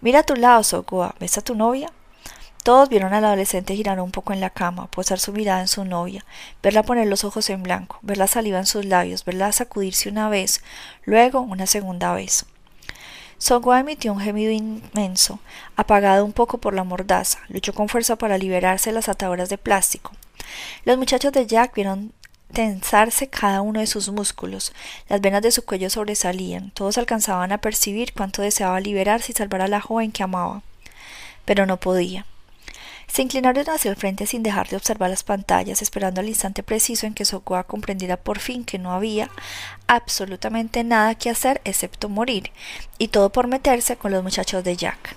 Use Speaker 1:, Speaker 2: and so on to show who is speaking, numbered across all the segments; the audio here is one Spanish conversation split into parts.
Speaker 1: Mira a tu lado, Sogoa. ¿Ves a tu novia? Todos vieron al adolescente girar un poco en la cama, posar su mirada en su novia, verla poner los ojos en blanco, ver la saliva en sus labios, verla sacudirse una vez, luego una segunda vez. Songwa emitió un gemido inmenso, apagado un poco por la mordaza. Luchó con fuerza para liberarse de las ataduras de plástico. Los muchachos de Jack vieron tensarse cada uno de sus músculos, las venas de su cuello sobresalían, todos alcanzaban a percibir cuánto deseaba liberarse y salvar a la joven que amaba. Pero no podía. Se inclinaron hacia el frente sin dejar de observar las pantallas, esperando el instante preciso en que Sokoa comprendiera por fin que no había absolutamente nada que hacer excepto morir, y todo por meterse con los muchachos de Jack.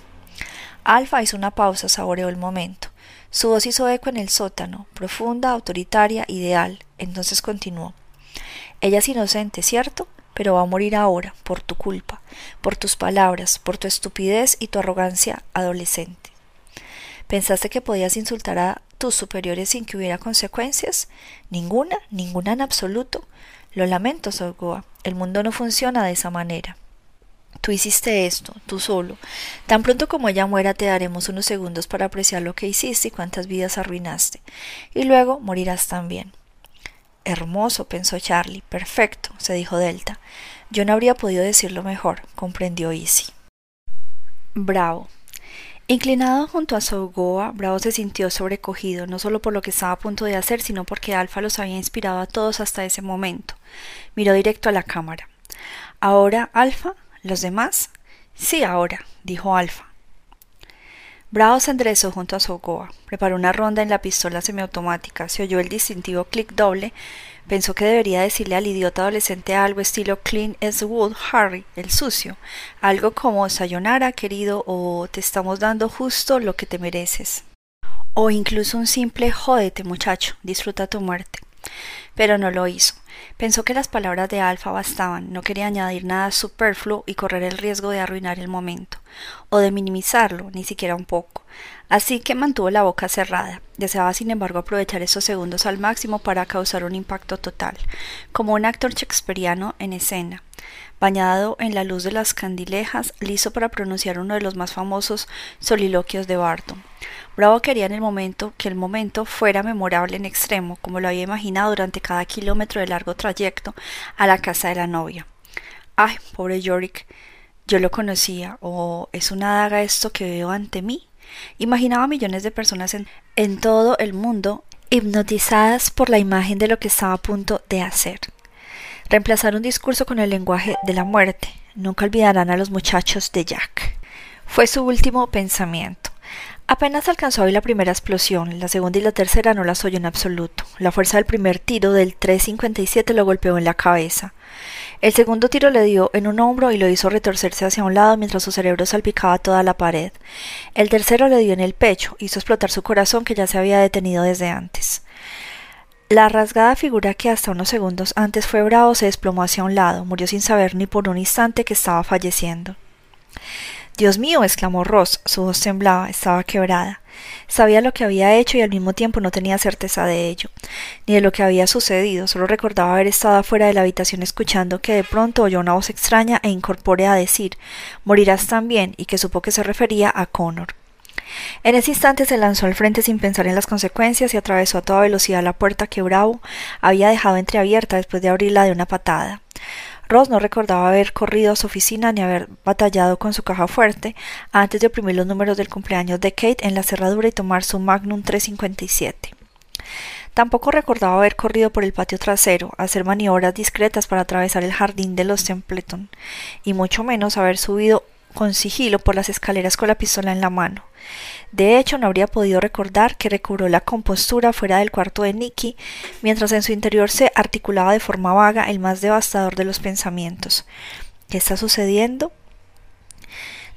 Speaker 1: Alfa hizo una pausa, saboreó el momento. Su voz hizo eco en el sótano, profunda, autoritaria, ideal. Entonces continuó. Ella es inocente, ¿cierto? Pero va a morir ahora, por tu culpa, por tus palabras, por tu estupidez y tu arrogancia adolescente. ¿Pensaste que podías insultar a tus superiores sin que hubiera consecuencias? Ninguna, ninguna en absoluto. Lo lamento, Sogoa. El mundo no funciona de esa manera. Tú hiciste esto, tú solo. Tan pronto como ella muera te daremos unos segundos para apreciar lo que hiciste y cuántas vidas arruinaste. Y luego morirás también. Hermoso, pensó Charlie. Perfecto, se dijo Delta. Yo no habría podido decirlo mejor, comprendió Easy. Bravo. Inclinado junto a Sogoa, Bravo se sintió sobrecogido, no solo por lo que estaba a punto de hacer, sino porque Alfa los había inspirado a todos hasta ese momento. Miró directo a la cámara. ¿Ahora, Alfa? ¿Los demás? Sí, ahora, dijo Alfa. Bravo se enderezó junto a Sogoa, preparó una ronda en la pistola semiautomática, se oyó el distintivo clic doble, Pensó que debería decirle al idiota adolescente algo estilo Clint Wood Harry, el sucio, algo como Sayonara, querido, o te estamos dando justo lo que te mereces. O incluso un simple jódete, muchacho, disfruta tu muerte. Pero no lo hizo. Pensó que las palabras de Alfa bastaban, no quería añadir nada superfluo y correr el riesgo de arruinar el momento, o de minimizarlo, ni siquiera un poco. Así que mantuvo la boca cerrada. Deseaba, sin embargo, aprovechar esos segundos al máximo para causar un impacto total, como un actor shakespeariano en escena bañado en la luz de las candilejas, listo para pronunciar uno de los más famosos soliloquios de Barton. Bravo quería en el momento que el momento fuera memorable en extremo, como lo había imaginado durante cada kilómetro de largo trayecto a la casa de la novia. Ay, pobre Yorick, yo lo conocía, o es una daga esto que veo ante mí. Imaginaba millones de personas en, en todo el mundo hipnotizadas por la imagen de lo que estaba a punto de hacer. Reemplazar un discurso con el lenguaje de la muerte. Nunca olvidarán a los muchachos de Jack. Fue su último pensamiento. Apenas alcanzó oír la primera explosión, la segunda y la tercera no las oyó en absoluto. La fuerza del primer tiro del 357 lo golpeó en la cabeza. El segundo tiro le dio en un hombro y lo hizo retorcerse hacia un lado mientras su cerebro salpicaba toda la pared. El tercero le dio en el pecho, hizo explotar su corazón que ya se había detenido desde antes. La rasgada figura que hasta unos segundos antes fue bravo se desplomó hacia un lado, murió sin saber ni por un instante que estaba falleciendo. Dios mío, exclamó Ross, su voz temblaba, estaba quebrada. Sabía lo que había hecho y al mismo tiempo no tenía certeza de ello, ni de lo que había sucedido, solo recordaba haber estado afuera de la habitación escuchando que de pronto oyó una voz extraña e incorpórea decir morirás también y que supo que se refería a Connor. En ese instante se lanzó al frente sin pensar en las consecuencias y atravesó a toda velocidad la puerta que Bravo había dejado entreabierta después de abrirla de una patada. Ross no recordaba haber corrido a su oficina ni haber batallado con su caja fuerte antes de oprimir los números del cumpleaños de Kate en la cerradura y tomar su Magnum 357. Tampoco recordaba haber corrido por el patio trasero, hacer maniobras discretas para atravesar el jardín de los Templeton, y mucho menos haber subido con sigilo por las escaleras con la pistola en la mano. De hecho, no habría podido recordar que recobró la compostura fuera del cuarto de Nicky, mientras en su interior se articulaba de forma vaga el más devastador de los pensamientos. ¿Qué está sucediendo?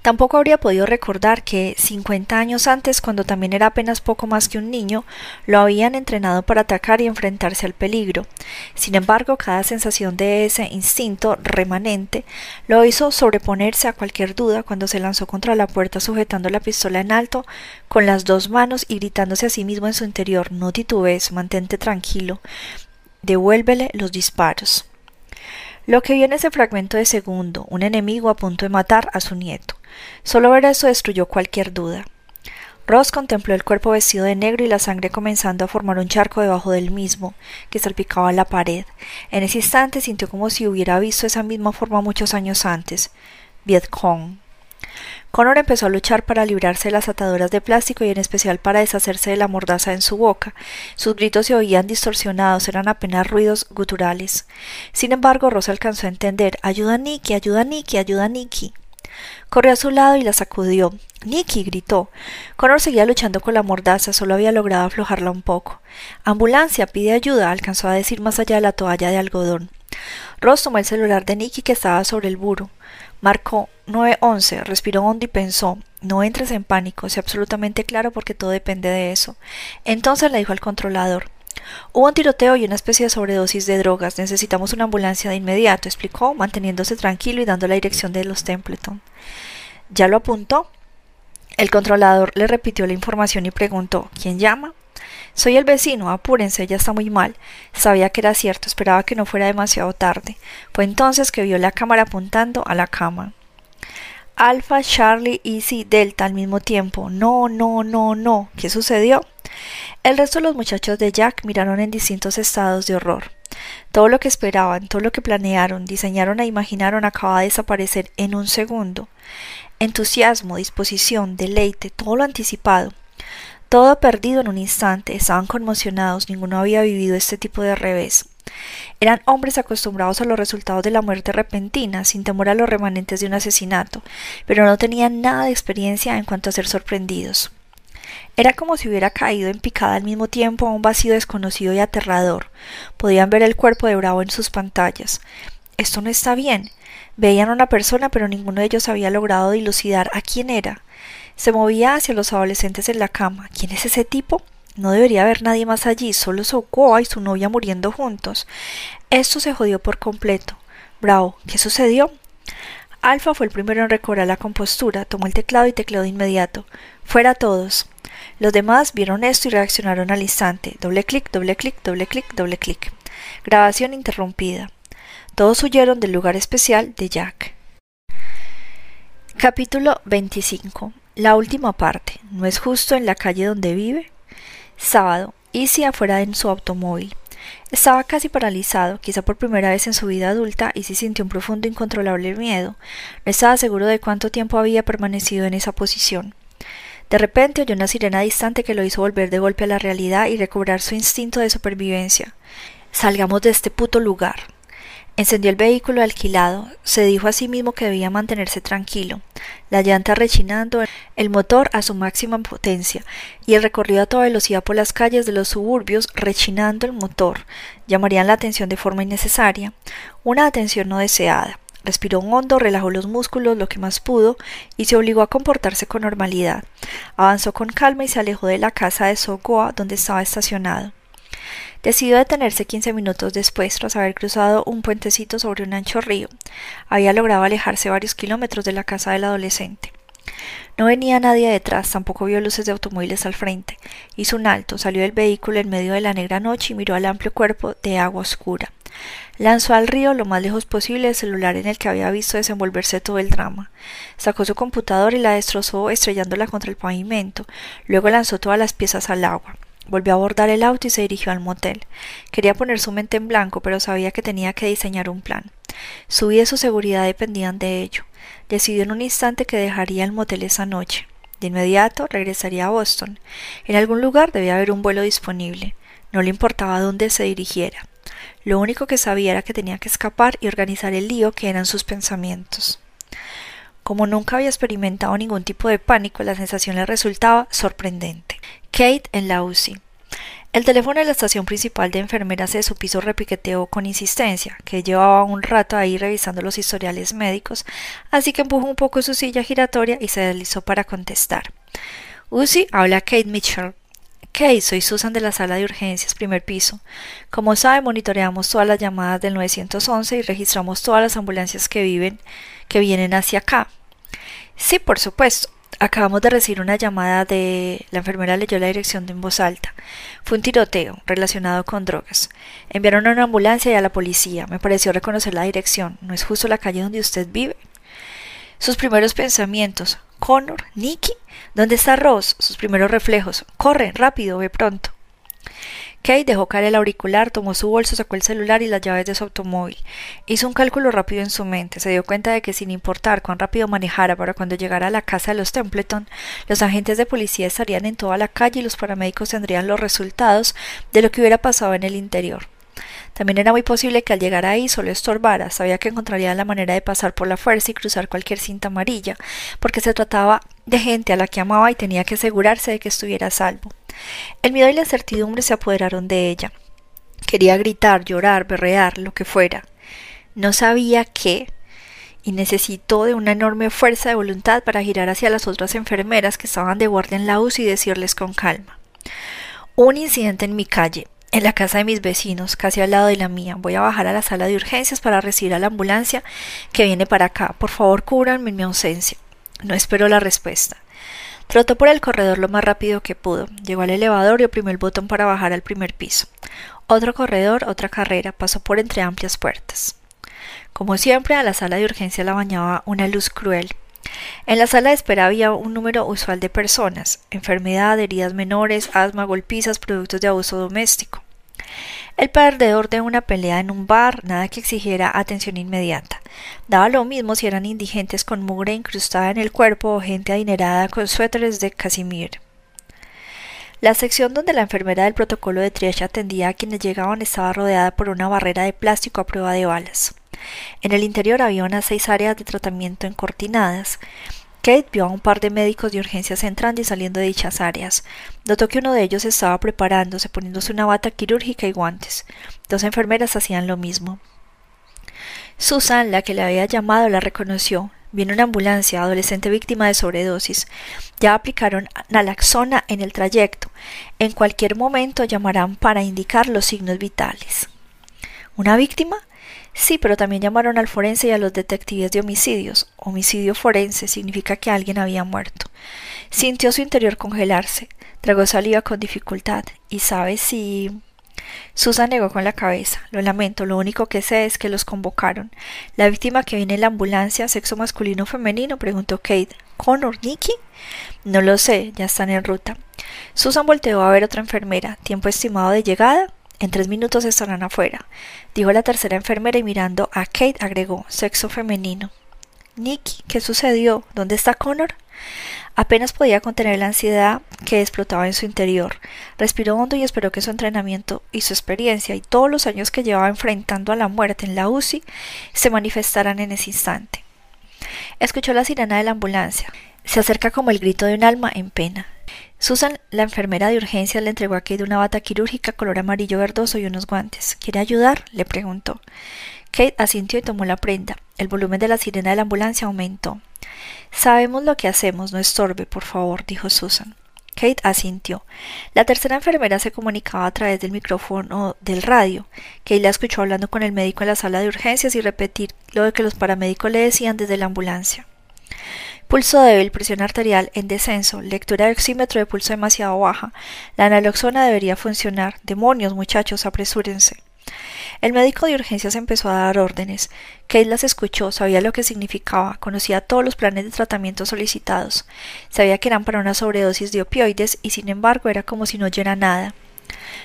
Speaker 1: Tampoco habría podido recordar que, cincuenta años antes, cuando también era apenas poco más que un niño, lo habían entrenado para atacar y enfrentarse al peligro. Sin embargo, cada sensación de ese instinto remanente lo hizo sobreponerse a cualquier duda cuando se lanzó contra la puerta sujetando la pistola en alto con las dos manos y gritándose a sí mismo en su interior No titubes, mantente tranquilo, devuélvele los disparos. Lo que vio en ese fragmento de segundo, un enemigo a punto de matar a su nieto. Solo ver eso destruyó cualquier duda. Ross contempló el cuerpo vestido de negro y la sangre comenzando a formar un charco debajo del mismo, que salpicaba la pared. En ese instante sintió como si hubiera visto esa misma forma muchos años antes. Vietcong. Connor empezó a luchar para librarse de las ataduras de plástico y en especial para deshacerse de la mordaza en su boca. Sus gritos se oían distorsionados, eran apenas ruidos guturales. Sin embargo, Ross alcanzó a entender Ayuda Nicky, ayuda Nicky, ayuda Nicky. Corrió a su lado y la sacudió. Nicky gritó. Connor seguía luchando con la mordaza, solo había logrado aflojarla un poco. Ambulancia, pide ayuda, alcanzó a decir más allá de la toalla de algodón. Ross tomó el celular de Nicky que estaba sobre el buro. Marcó 911, respiró hondo y pensó no entres en pánico, sé absolutamente claro porque todo depende de eso. Entonces le dijo al controlador Hubo un tiroteo y una especie de sobredosis de drogas. Necesitamos una ambulancia de inmediato, explicó, manteniéndose tranquilo y dando la dirección de los Templeton. ¿Ya lo apuntó? El controlador le repitió la información y preguntó ¿Quién llama? Soy el vecino, apúrense, ya está muy mal. Sabía que era cierto, esperaba que no fuera demasiado tarde. Fue entonces que vio la cámara apuntando a la cama. Alfa, Charlie, Easy, Delta al mismo tiempo. No, no, no, no. ¿Qué sucedió? El resto de los muchachos de Jack miraron en distintos estados de horror. Todo lo que esperaban, todo lo que planearon, diseñaron e imaginaron acaba de desaparecer en un segundo. Entusiasmo, disposición, deleite, todo lo anticipado. Todo perdido en un instante, estaban conmocionados, ninguno había vivido este tipo de revés. Eran hombres acostumbrados a los resultados de la muerte repentina, sin temor a los remanentes de un asesinato, pero no tenían nada de experiencia en cuanto a ser sorprendidos. Era como si hubiera caído en picada al mismo tiempo a un vacío desconocido y aterrador. Podían ver el cuerpo de Bravo en sus pantallas. Esto no está bien. Veían a una persona, pero ninguno de ellos había logrado dilucidar a quién era. Se movía hacia los adolescentes en la cama. ¿Quién es ese tipo? No debería haber nadie más allí, solo Sokoa y su novia muriendo juntos. Esto se jodió por completo. Bravo, ¿qué sucedió? Alfa fue el primero en recobrar la compostura, tomó el teclado y tecleó de inmediato. Fuera todos. Los demás vieron esto y reaccionaron al instante. Doble clic, doble clic, doble clic, doble clic. Grabación interrumpida. Todos huyeron del lugar especial de Jack. Capítulo 25. La última parte. ¿No es justo en la calle donde vive? Sábado. Easy afuera en su automóvil. Estaba casi paralizado, quizá por primera vez en su vida adulta, y se sintió un profundo incontrolable miedo. No estaba seguro de cuánto tiempo había permanecido en esa posición. De repente oyó una sirena distante que lo hizo volver de golpe a la realidad y recobrar su instinto de supervivencia. Salgamos de este puto lugar. Encendió el vehículo alquilado, se dijo a sí mismo que debía mantenerse tranquilo, la llanta rechinando, el motor a su máxima potencia y el recorrido a toda velocidad por las calles de los suburbios rechinando el motor llamarían la atención de forma innecesaria, una atención no deseada. Respiró hondo, relajó los músculos lo que más pudo y se obligó a comportarse con normalidad. Avanzó con calma y se alejó de la casa de Sogoa donde estaba estacionado. Decidió detenerse quince minutos después tras haber cruzado un puentecito sobre un ancho río. Había logrado alejarse varios kilómetros de la casa del adolescente. No venía nadie detrás, tampoco vio luces de automóviles al frente. Hizo un alto, salió del vehículo en medio de la negra noche y miró al amplio cuerpo de agua oscura. Lanzó al río lo más lejos posible el celular en el que había visto desenvolverse todo el drama. Sacó su computadora y la destrozó estrellándola contra el pavimento. Luego lanzó todas las piezas al agua. Volvió a abordar el auto y se dirigió al motel. Quería poner su mente en blanco, pero sabía que tenía que diseñar un plan. Su vida y su seguridad dependían de ello. Decidió en un instante que dejaría el motel esa noche. De inmediato regresaría a Boston. En algún lugar debía haber un vuelo disponible. No le importaba dónde se dirigiera. Lo único que sabía era que tenía que escapar y organizar el lío que eran sus pensamientos. Como nunca había experimentado ningún tipo de pánico, la sensación le resultaba sorprendente. Kate en la UCI. El teléfono de la estación principal de enfermeras de su piso repiqueteó con insistencia, que llevaba un rato ahí revisando los historiales médicos, así que empujó un poco su silla giratoria y se deslizó para contestar. UCI habla Kate Mitchell. Kate, soy Susan de la sala de urgencias, primer piso. Como sabe, monitoreamos todas las llamadas del 911 y registramos todas las ambulancias que viven, que vienen hacia acá. Sí, por supuesto. Acabamos de recibir una llamada de... La enfermera leyó la dirección de en voz alta. Fue un tiroteo relacionado con drogas. Enviaron a una ambulancia y a la policía. Me pareció reconocer la dirección. ¿No es justo la calle donde usted vive? Sus primeros pensamientos. Connor, Nicky, ¿dónde está Ross? Sus primeros reflejos. Corre, rápido, ve pronto. Kate dejó caer el auricular, tomó su bolso, sacó el celular y las llaves de su automóvil. Hizo un cálculo rápido en su mente. Se dio cuenta de que sin importar cuán rápido manejara para cuando llegara a la casa de los Templeton, los agentes de policía estarían en toda la calle y los paramédicos tendrían los resultados de lo que hubiera pasado en el interior. También era muy posible que al llegar ahí solo estorbara, sabía que encontraría la manera de pasar por la fuerza y cruzar cualquier cinta amarilla, porque se trataba de gente a la que amaba y tenía que asegurarse de que estuviera a salvo. El miedo y la incertidumbre se apoderaron de ella. Quería gritar, llorar, berrear, lo que fuera. No sabía qué, y necesitó de una enorme fuerza de voluntad para girar hacia las otras enfermeras que estaban de guardia en la UCI y decirles con calma. Un incidente en mi calle, en la casa de mis vecinos, casi al lado de la mía. Voy a bajar a la sala de urgencias para recibir a la ambulancia que viene para acá. Por favor, cúbranme en mi ausencia. No espero la respuesta. Trotó por el corredor lo más rápido que pudo. Llegó al elevador y oprimió el botón para bajar al primer piso. Otro corredor, otra carrera, pasó por entre amplias puertas. Como siempre, a la sala de urgencia la bañaba una luz cruel. En la sala de espera había un número usual de personas, enfermedad, heridas menores, asma, golpizas, productos de abuso doméstico. El perdedor de una pelea en un bar, nada que exigiera atención inmediata. Daba lo mismo si eran indigentes con mugre incrustada en el cuerpo o gente adinerada con suéteres de casimir. La sección donde la enfermera del protocolo de triage atendía a quienes llegaban estaba rodeada por una barrera de plástico a prueba de balas. En el interior había unas seis áreas de tratamiento encortinadas. Kate vio a un par de médicos de urgencias entrando y saliendo de dichas áreas. Notó que uno de ellos estaba preparándose, poniéndose una bata quirúrgica y guantes. Dos enfermeras hacían lo mismo. Susan, la que le había llamado, la reconoció. Viene una ambulancia, adolescente víctima de sobredosis. Ya aplicaron naloxona en el trayecto. En cualquier momento llamarán para indicar los signos vitales. ¿Una víctima? Sí, pero también llamaron al forense y a los detectives de homicidios. Homicidio forense significa que alguien había muerto. Sintió su interior congelarse, tragó saliva con dificultad. ¿Y sabe si... Susan negó con la cabeza. Lo lamento, lo único que sé es que los convocaron. La víctima que viene en la ambulancia, sexo masculino o femenino, preguntó Kate. ¿Connor, Nicky? No lo sé, ya están en ruta. Susan volteó a ver otra enfermera. ¿Tiempo estimado de llegada? En tres minutos estarán afuera, dijo la tercera enfermera y mirando a Kate agregó sexo femenino. Nicky, ¿qué sucedió? ¿Dónde está Connor? Apenas podía contener la ansiedad que explotaba en su interior. Respiró hondo y esperó que su entrenamiento y su experiencia y todos los años que llevaba enfrentando a la muerte en la UCI se manifestaran en ese instante. Escuchó la sirena de la ambulancia. Se acerca como el grito de un alma en pena. Susan, la enfermera de urgencias, le entregó a Kate una bata quirúrgica color amarillo verdoso y unos guantes. ¿Quiere ayudar? le preguntó. Kate asintió y tomó la prenda. El volumen de la sirena de la ambulancia aumentó. Sabemos lo que hacemos, no estorbe, por favor, dijo Susan. Kate asintió. La tercera enfermera se comunicaba a través del micrófono del radio. Kate la escuchó hablando con el médico en la sala de urgencias y repetir lo que los paramédicos le decían desde la ambulancia. Pulso débil, presión arterial en descenso, lectura de oxímetro de pulso demasiado baja. La naloxona debería funcionar. Demonios, muchachos, apresúrense. El médico de urgencias empezó a dar órdenes. Kate las escuchó, sabía lo que significaba, conocía todos los planes de tratamiento solicitados, sabía que eran para una sobredosis de opioides y sin embargo era como si no oyera nada.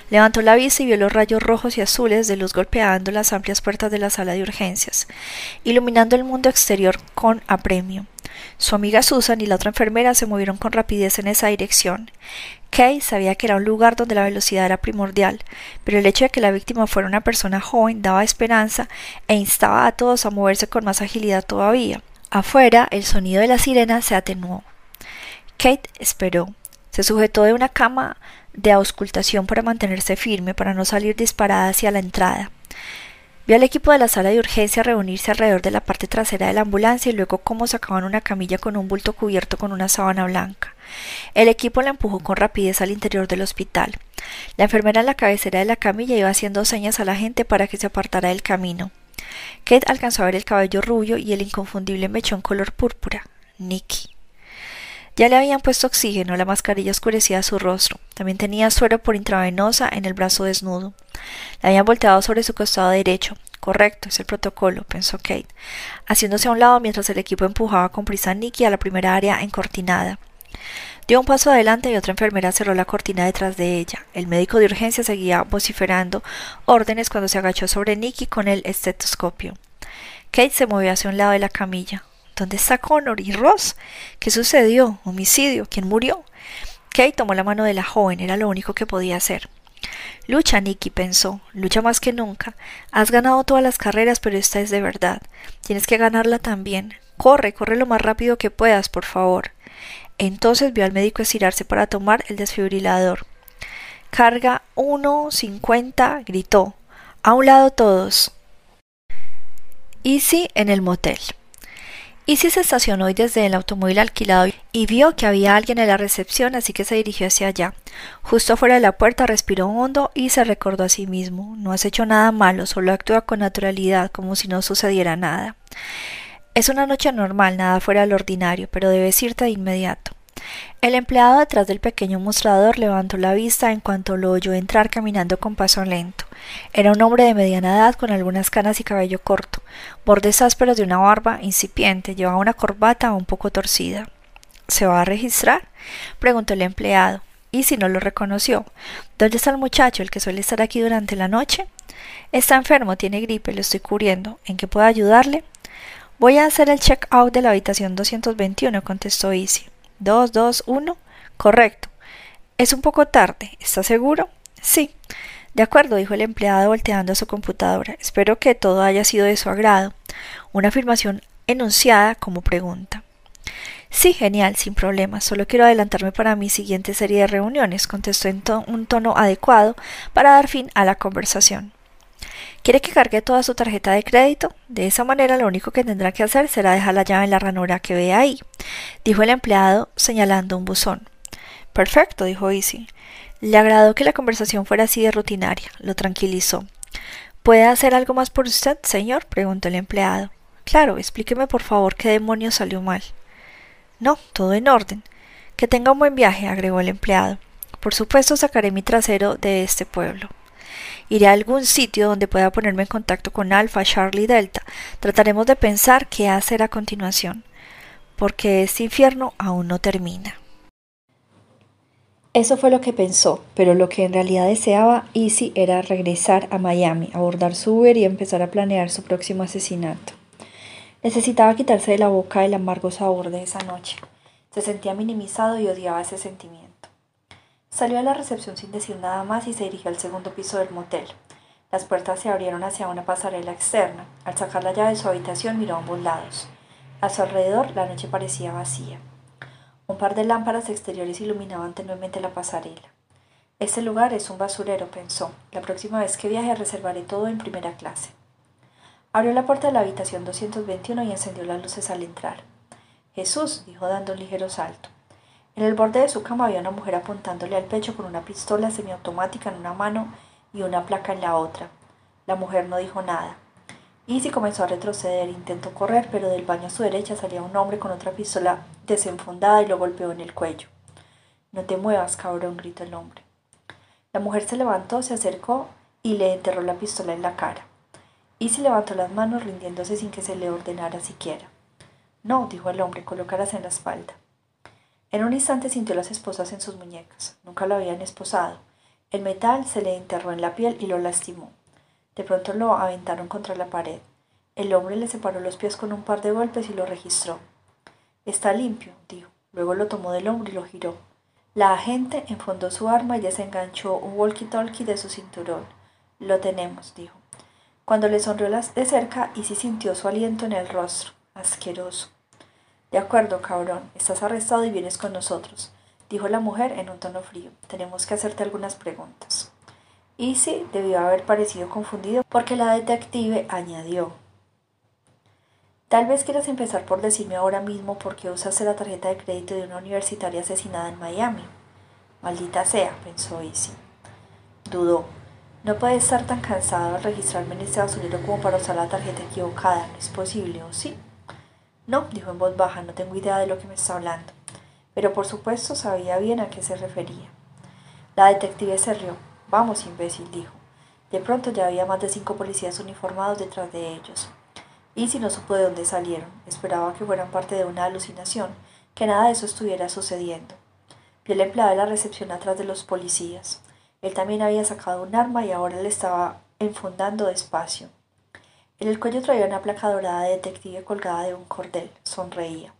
Speaker 1: Levantó la vista y vio los rayos rojos y azules de luz golpeando las amplias puertas de la sala de urgencias, iluminando el mundo exterior con apremio. Su amiga Susan y la otra enfermera se movieron con rapidez en esa dirección. Kay sabía que era un lugar donde la velocidad era primordial, pero el hecho de que la víctima fuera una persona joven daba esperanza e instaba a todos a moverse con más agilidad todavía. Afuera, el sonido de la sirena se atenuó. Kate esperó. Se sujetó de una cama de auscultación para mantenerse firme, para no salir disparada hacia la entrada. Vio al equipo de la sala de urgencia reunirse alrededor de la parte trasera de la ambulancia y luego cómo sacaban una camilla con un bulto cubierto con una sábana blanca. El equipo la empujó con rapidez al interior del hospital. La enfermera en la cabecera de la camilla iba haciendo señas a la gente para que se apartara del camino. Kate alcanzó a ver el cabello rubio y el inconfundible mechón color púrpura. Nicky. Ya le habían puesto oxígeno, la mascarilla oscurecía su rostro. También tenía suero por intravenosa en el brazo desnudo. La habían volteado sobre su costado derecho. Correcto, es el protocolo, pensó Kate, haciéndose a un lado mientras el equipo empujaba con prisa a Nicky a la primera área encortinada. Dio un paso adelante y otra enfermera cerró la cortina detrás de ella. El médico de urgencia seguía vociferando órdenes cuando se agachó sobre Nicky con el estetoscopio. Kate se movió hacia un lado de la camilla. ¿Dónde está Connor y Ross? ¿Qué sucedió? ¿Homicidio? ¿Quién murió? Kate tomó la mano de la joven, era lo único que podía hacer. Lucha, Nicky, pensó, lucha más que nunca. Has ganado todas las carreras, pero esta es de verdad. Tienes que ganarla también. Corre, corre lo más rápido que puedas, por favor. Entonces vio al médico estirarse para tomar el desfibrilador. Carga 1.50, gritó. A un lado todos. Easy en el motel. Easy se estacionó hoy desde el automóvil alquilado y vio que había alguien en la recepción, así que se dirigió hacia allá. Justo fuera de la puerta respiró hondo y se recordó a sí mismo. No has hecho nada malo, solo actúa con naturalidad, como si no sucediera nada. Es una noche normal, nada fuera del ordinario, pero debes irte de inmediato. El empleado detrás del pequeño mostrador levantó la vista en cuanto lo oyó entrar caminando con paso lento. Era un hombre de mediana edad con algunas canas y cabello corto, bordes ásperos de una barba incipiente, llevaba una corbata un poco torcida. ¿Se va a registrar? preguntó el empleado. ¿Y si no lo reconoció? ¿Dónde está el muchacho, el que suele estar aquí durante la noche? Está enfermo, tiene gripe, lo estoy cubriendo. ¿En qué puedo ayudarle? Voy a hacer el check-out de la habitación 221, contestó Easy. ¿Dos, dos, uno? Correcto. Es un poco tarde. ¿Está seguro? Sí. De acuerdo, dijo el empleado volteando a su computadora. Espero que todo haya sido de su agrado. Una afirmación enunciada como pregunta. Sí, genial, sin problema. Solo quiero adelantarme para mi siguiente serie de reuniones, contestó en un tono adecuado para dar fin a la conversación. ¿Quiere que cargue toda su tarjeta de crédito? De esa manera lo único que tendrá que hacer será dejar la llave en la ranura que ve ahí, dijo el empleado señalando un buzón. Perfecto, dijo Easy. Le agradó que la conversación fuera así de rutinaria, lo tranquilizó. ¿Puede hacer algo más por usted, señor? preguntó el empleado. Claro, explíqueme por favor qué demonios salió mal. No, todo en orden. Que tenga un buen viaje, agregó el empleado. Por supuesto sacaré mi trasero de este pueblo. Iré a algún sitio donde pueda ponerme en contacto con Alpha, Charlie Delta. Trataremos de pensar qué hacer a continuación, porque este infierno aún no termina. Eso fue lo que pensó, pero lo que en realidad deseaba Easy era regresar a Miami, abordar su Uber y empezar a planear su próximo asesinato. Necesitaba quitarse de la boca el amargo sabor de esa noche. Se sentía minimizado y odiaba ese sentimiento. Salió a la recepción sin decir nada más y se dirigió al segundo piso del motel. Las puertas se abrieron hacia una pasarela externa. Al sacar la llave de su habitación miró a ambos lados. A su alrededor la noche parecía vacía. Un par de lámparas exteriores iluminaban tenuemente la pasarela. Este lugar es un basurero, pensó. La próxima vez que viaje reservaré todo en primera clase. Abrió la puerta de la habitación 221 y encendió las luces al entrar. Jesús, dijo dando un ligero salto. En el borde de su cama había una mujer apuntándole al pecho con una pistola semiautomática en una mano y una placa en la otra. La mujer no dijo nada. Easy comenzó a retroceder, intentó correr, pero del baño a su derecha salía un hombre con otra pistola desenfundada y lo golpeó en el cuello. No te muevas, cabrón, gritó el hombre. La mujer se levantó, se acercó y le enterró la pistola en la cara. Easy levantó las manos rindiéndose sin que se le ordenara siquiera. No, dijo el hombre, colócalas en la espalda. En un instante sintió las esposas en sus muñecas. Nunca lo habían esposado. El metal se le enterró en la piel y lo lastimó. De pronto lo aventaron contra la pared. El hombre le separó los pies con un par de golpes y lo registró. Está limpio, dijo. Luego lo tomó del hombro y lo giró. La agente enfondó su arma y desenganchó un walkie-talkie de su cinturón. Lo tenemos, dijo. Cuando le sonrió de cerca, Isi sintió su aliento en el rostro. Asqueroso. De acuerdo, cabrón, estás arrestado y vienes con nosotros, dijo la mujer en un tono frío. Tenemos que hacerte algunas preguntas. Easy debió haber parecido confundido porque la detective añadió. Tal vez quieras empezar por decirme ahora mismo por qué usaste la tarjeta de crédito de una universitaria asesinada en Miami. Maldita sea, pensó Easy. Dudó. No puede estar tan cansado al registrarme en este basurero como para usar la tarjeta equivocada. ¿No es posible, o sí? No, dijo en voz baja, no tengo idea de lo que me está hablando. pero por supuesto sabía bien a qué se refería. La detective se rió. Vamos, imbécil, dijo. De pronto ya había más de cinco policías uniformados detrás de ellos. Y si no supo de dónde salieron, esperaba que fueran parte de una alucinación, que nada de eso estuviera sucediendo. Vio el empleado de la recepción atrás de los policías. Él también había sacado un arma y ahora le estaba enfundando despacio. En el cuello traía una placa dorada de detective colgada de un cordel. Sonreía.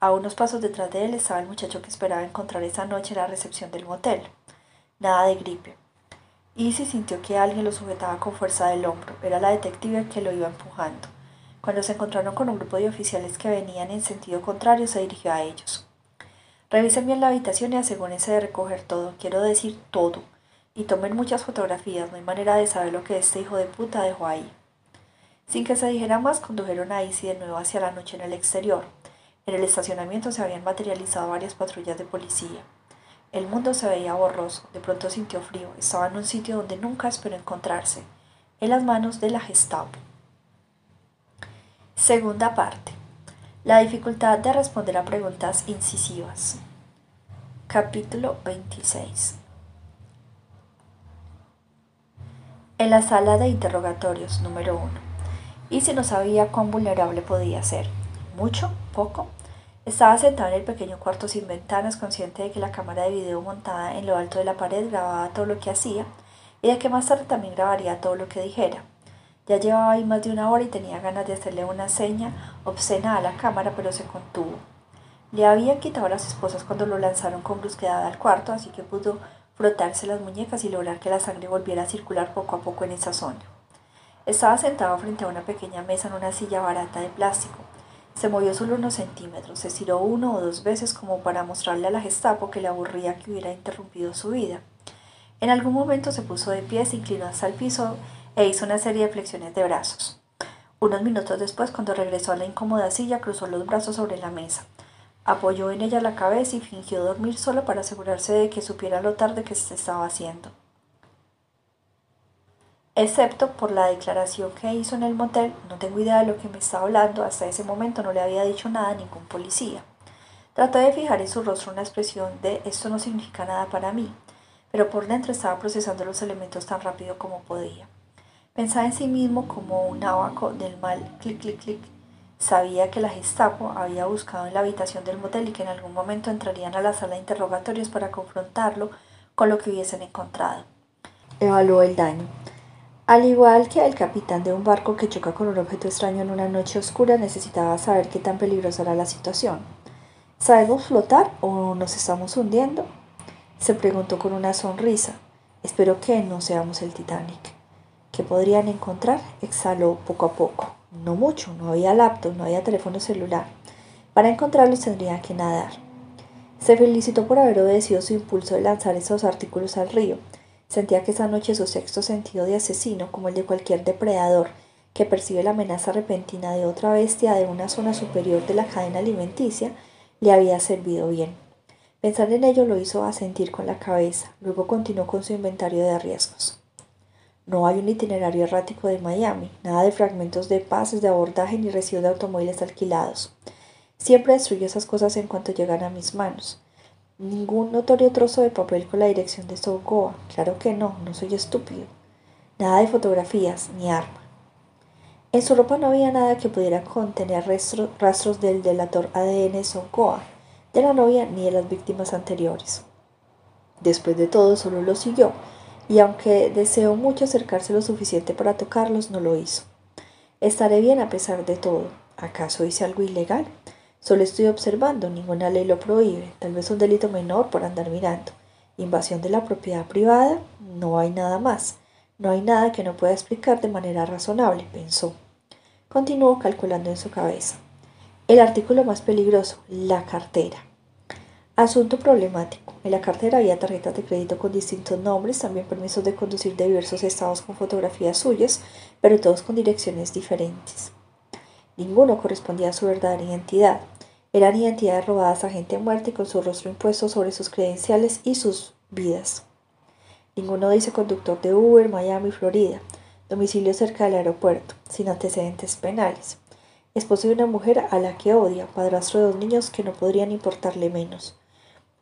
Speaker 1: A unos pasos detrás de él estaba el muchacho que esperaba encontrar esa noche en la recepción del motel. Nada de gripe. Easy sintió que alguien lo sujetaba con fuerza del hombro. Era la detective que lo iba empujando. Cuando se encontraron con un grupo de oficiales que venían en sentido contrario, se dirigió a ellos. Revisen bien la habitación y asegúrense de recoger todo, quiero decir todo. Y tomen muchas fotografías, no hay manera de saber lo que este hijo de puta dejó ahí. Sin que se dijera más, condujeron a Isi de nuevo hacia la noche en el exterior. En el estacionamiento se habían materializado varias patrullas de policía. El mundo se veía borroso, de pronto sintió frío, estaba en un sitio donde nunca esperó encontrarse, en las manos de la Gestapo. Segunda parte. La dificultad de responder a preguntas incisivas. Capítulo 26. En la sala de interrogatorios número 1. Y si no sabía cuán vulnerable podía ser. ¿Mucho? ¿Poco? Estaba sentado en el pequeño cuarto sin ventanas, consciente de que la cámara de video montada en lo alto de la pared grababa todo lo que hacía y de que más tarde también grabaría todo lo que dijera. Ya llevaba ahí más de una hora y tenía ganas de hacerle una seña obscena a la cámara, pero se contuvo. Le habían quitado las esposas cuando lo lanzaron con brusquedad al cuarto, así que pudo frotarse las muñecas y lograr que la sangre volviera a circular poco a poco en esa zona. Estaba sentado frente a una pequeña mesa en una silla barata de plástico. Se movió solo unos centímetros, se estiró uno o dos veces como para mostrarle a la Gestapo que le aburría que hubiera interrumpido su vida. En algún momento se puso de pie, se inclinó hasta el piso e hizo una serie de flexiones de brazos. Unos minutos después, cuando regresó a la incómoda silla, cruzó los brazos sobre la mesa. Apoyó en ella la cabeza y fingió dormir solo para asegurarse de que supiera lo tarde que se estaba haciendo excepto por la declaración que hizo en el motel, no tengo idea de lo que me estaba hablando, hasta ese momento no le había dicho nada a ningún policía. Trató de fijar en su rostro una expresión de esto no significa nada para mí, pero por dentro estaba procesando los elementos tan rápido como podía. Pensaba en sí mismo como un abaco del mal, clic, clic, clic. Sabía que la Gestapo había buscado en la habitación del motel y que en algún momento entrarían a la sala de interrogatorios para confrontarlo con lo que hubiesen encontrado. Evaluó el daño. Al igual que el capitán de un barco que choca con un objeto extraño en una noche oscura, necesitaba saber qué tan peligrosa era la situación. ¿Sabemos flotar o nos estamos hundiendo? Se preguntó con una sonrisa. Espero que no seamos el Titanic. ¿Qué podrían encontrar? Exhaló poco a poco. No mucho, no había laptop, no había teléfono celular. Para encontrarlos tendrían que nadar. Se felicitó por haber obedecido su impulso de lanzar esos artículos al río Sentía que esa noche su sexto sentido de asesino, como el de cualquier depredador que percibe la amenaza repentina de otra bestia de una zona superior de la cadena alimenticia, le había servido bien. Pensar en ello lo hizo asentir con la cabeza, luego continuó con su inventario de riesgos. No hay un itinerario errático de Miami, nada de fragmentos de pases de abordaje ni residuos de automóviles alquilados. Siempre destruyo esas cosas en cuanto llegan a mis manos. Ningún notorio trozo de papel con la dirección de Sogoa. Claro que no, no soy estúpido. Nada de fotografías, ni arma. En su ropa no había nada que pudiera contener rastros del delator ADN Sogoa, de la novia ni de las víctimas anteriores. Después de todo, solo lo siguió, y aunque deseó mucho acercarse lo suficiente para tocarlos, no lo hizo. Estaré bien a pesar de todo. ¿Acaso hice algo ilegal? Solo estoy observando, ninguna ley lo prohíbe, tal vez un delito menor por andar mirando. Invasión de la propiedad privada, no hay nada más. No hay nada que no pueda explicar de manera razonable, pensó. Continuó calculando en su cabeza. El artículo más peligroso, la cartera. Asunto problemático. En la cartera había tarjetas de crédito con distintos nombres, también permisos de conducir de diversos estados con fotografías suyas, pero todos con direcciones diferentes. Ninguno correspondía a su verdadera identidad. Eran identidades robadas a gente muerta y con su rostro impuesto sobre sus credenciales y sus vidas. Ninguno dice conductor de Uber, Miami, Florida, domicilio cerca del aeropuerto, sin antecedentes penales. esposo de una mujer a la que odia, padrastro de dos niños que no podrían importarle menos.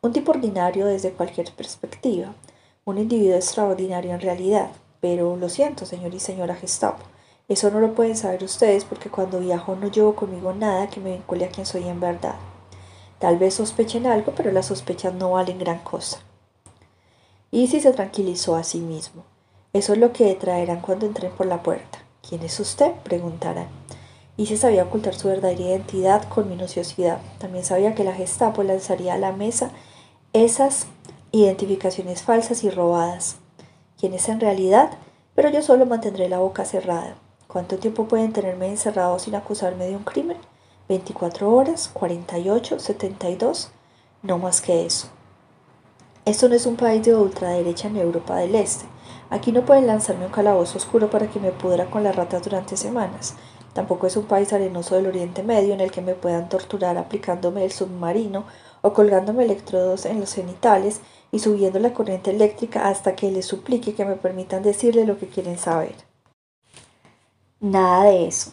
Speaker 1: Un tipo ordinario desde cualquier perspectiva, un individuo extraordinario en realidad, pero lo siento, señor y señora Gestapo, eso no lo pueden saber ustedes porque cuando viajo no llevo conmigo nada que me vincule a quien soy en verdad. Tal vez sospechen algo, pero las sospechas no valen gran cosa. Easy se tranquilizó a sí mismo. Eso es lo que traerán cuando entren por la puerta. ¿Quién es usted? preguntarán. Easy sabía ocultar su verdadera identidad con minuciosidad. También sabía que la Gestapo lanzaría a la mesa esas identificaciones falsas y robadas. ¿Quién es en realidad? Pero yo solo mantendré la boca cerrada. ¿Cuánto tiempo pueden tenerme encerrado sin acusarme de un crimen? ¿24 horas? ¿48? ¿72? No más que eso. Esto no es un país de ultraderecha en Europa del Este. Aquí no pueden lanzarme un calabozo oscuro para que me pudra con las ratas durante semanas. Tampoco es un país arenoso del Oriente Medio en el que me puedan torturar aplicándome el submarino o colgándome electrodos en los genitales y subiendo la corriente eléctrica hasta que les suplique que me permitan decirle lo que quieren saber. Nada de eso.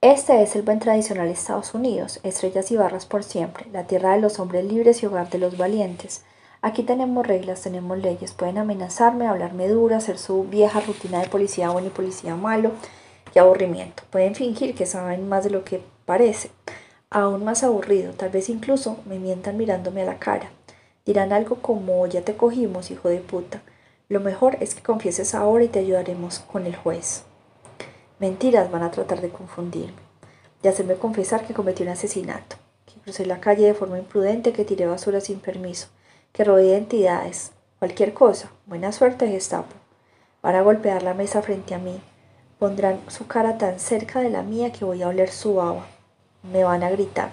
Speaker 1: Este es el buen tradicional Estados Unidos, estrellas y barras por siempre, la tierra de los hombres libres y hogar de los valientes. Aquí tenemos reglas, tenemos leyes, pueden amenazarme, hablarme duro, hacer su vieja rutina de policía bueno y policía malo, qué aburrimiento. Pueden fingir que saben más de lo que parece. Aún más aburrido, tal vez incluso me mientan mirándome a la cara. Dirán algo como ya te cogimos, hijo de puta. Lo mejor es que confieses ahora y te ayudaremos con el juez. Mentiras van a tratar de confundirme, de hacerme confesar que cometí un asesinato, que crucé la calle de forma imprudente, que tiré basura sin permiso, que robé identidades, cualquier cosa. Buena suerte, Gestapo. Van a golpear la mesa frente a mí. Pondrán su cara tan cerca de la mía que voy a oler su baba. Me van a gritar.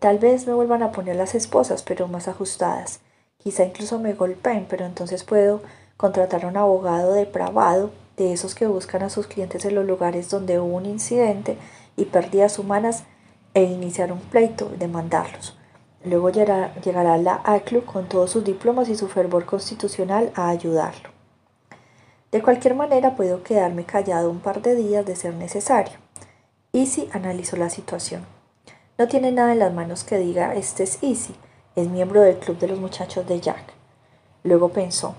Speaker 1: Tal vez me vuelvan a poner las esposas, pero más ajustadas. Quizá incluso me golpeen, pero entonces puedo contratar a un abogado depravado, de esos que buscan a sus clientes en los lugares donde hubo un incidente y pérdidas humanas e iniciar un pleito, demandarlos. Luego llegará, llegará la ACLU con todos sus diplomas y su fervor constitucional a ayudarlo. De cualquier manera puedo quedarme callado un par de días de ser necesario. Easy analizó la situación. No tiene nada en las manos que diga este es Easy, es miembro del club de los muchachos de Jack. Luego pensó,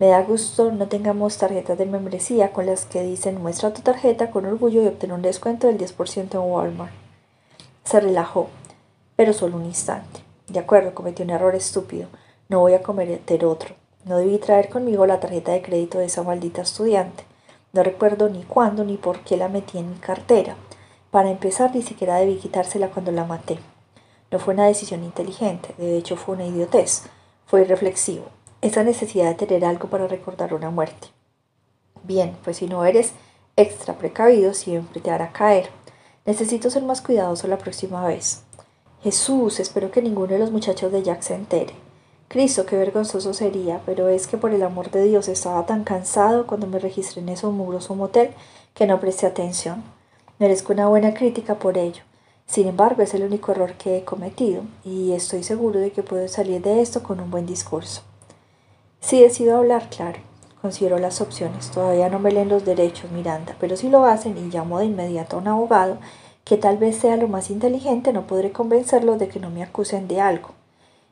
Speaker 1: me da gusto no tengamos tarjetas de membresía con las que dicen muestra tu tarjeta con orgullo y obtener un descuento del 10% en Walmart. Se relajó, pero solo un instante. De acuerdo, cometí un error estúpido. No voy a cometer otro. No debí traer conmigo la tarjeta de crédito de esa maldita estudiante. No recuerdo ni cuándo ni por qué la metí en mi cartera. Para empezar, ni siquiera debí quitársela cuando la maté. No fue una decisión inteligente, de hecho fue una idiotez, fue irreflexivo, esa necesidad de tener algo para recordar una muerte. Bien, pues si no eres extra precavido, siempre te hará caer. Necesito ser más cuidadoso la próxima vez. Jesús, espero que ninguno de los muchachos de Jack se entere. Cristo, qué vergonzoso sería, pero es que por el amor de Dios estaba tan cansado cuando me registré en ese mugroso motel que no presté atención. Merezco una buena crítica por ello. Sin embargo, es el único error que he cometido y estoy seguro de que puedo salir de esto con un buen discurso. Si decido hablar, claro, considero las opciones. Todavía no me leen los derechos, Miranda, pero si lo hacen y llamo de inmediato a un abogado, que tal vez sea lo más inteligente, no podré convencerlos de que no me acusen de algo.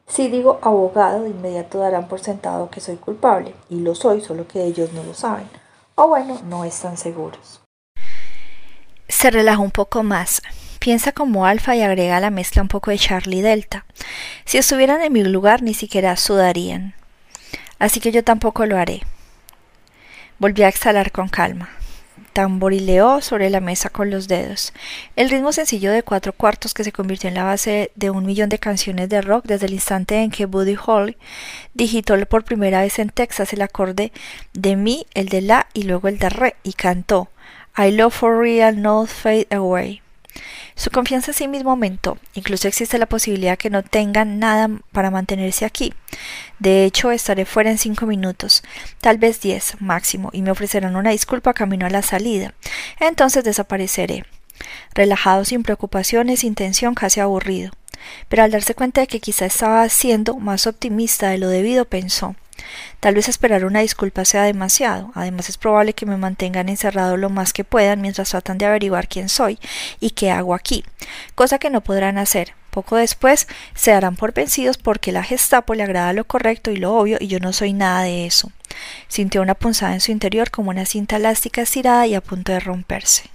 Speaker 1: Si digo abogado, de inmediato darán por sentado que soy culpable, y lo soy, solo que ellos no lo saben. O bueno, no están seguros.
Speaker 2: Se relaja un poco más. Piensa como alfa y agrega a la mezcla un poco de Charlie Delta. Si estuvieran en mi lugar ni siquiera sudarían. Así que yo tampoco lo haré. Volví a exhalar con calma. Tamborileó sobre la mesa con los dedos. El ritmo sencillo de cuatro cuartos que se convirtió en la base de un millón de canciones de rock desde el instante en que Buddy Holly digitó por primera vez en Texas el acorde de mi, el de la y luego el de re y cantó I love for real, not fade away. Su confianza en sí mismo aumentó. Incluso existe la posibilidad que no tengan nada para mantenerse aquí. De hecho, estaré fuera en cinco minutos, tal vez diez máximo, y me ofrecerán una disculpa camino a la salida. Entonces desapareceré. Relajado, sin preocupaciones, sin tensión, casi aburrido. Pero al darse cuenta de que quizá estaba siendo más optimista de lo debido, pensó Tal vez esperar una disculpa sea demasiado. Además es probable que me mantengan encerrado lo más que puedan mientras tratan de averiguar quién soy y qué hago aquí, cosa que no podrán hacer. Poco después se darán por vencidos porque la Gestapo le agrada lo correcto y lo obvio y yo no soy nada de eso. Sintió una punzada en su interior como una cinta elástica estirada y a punto de romperse.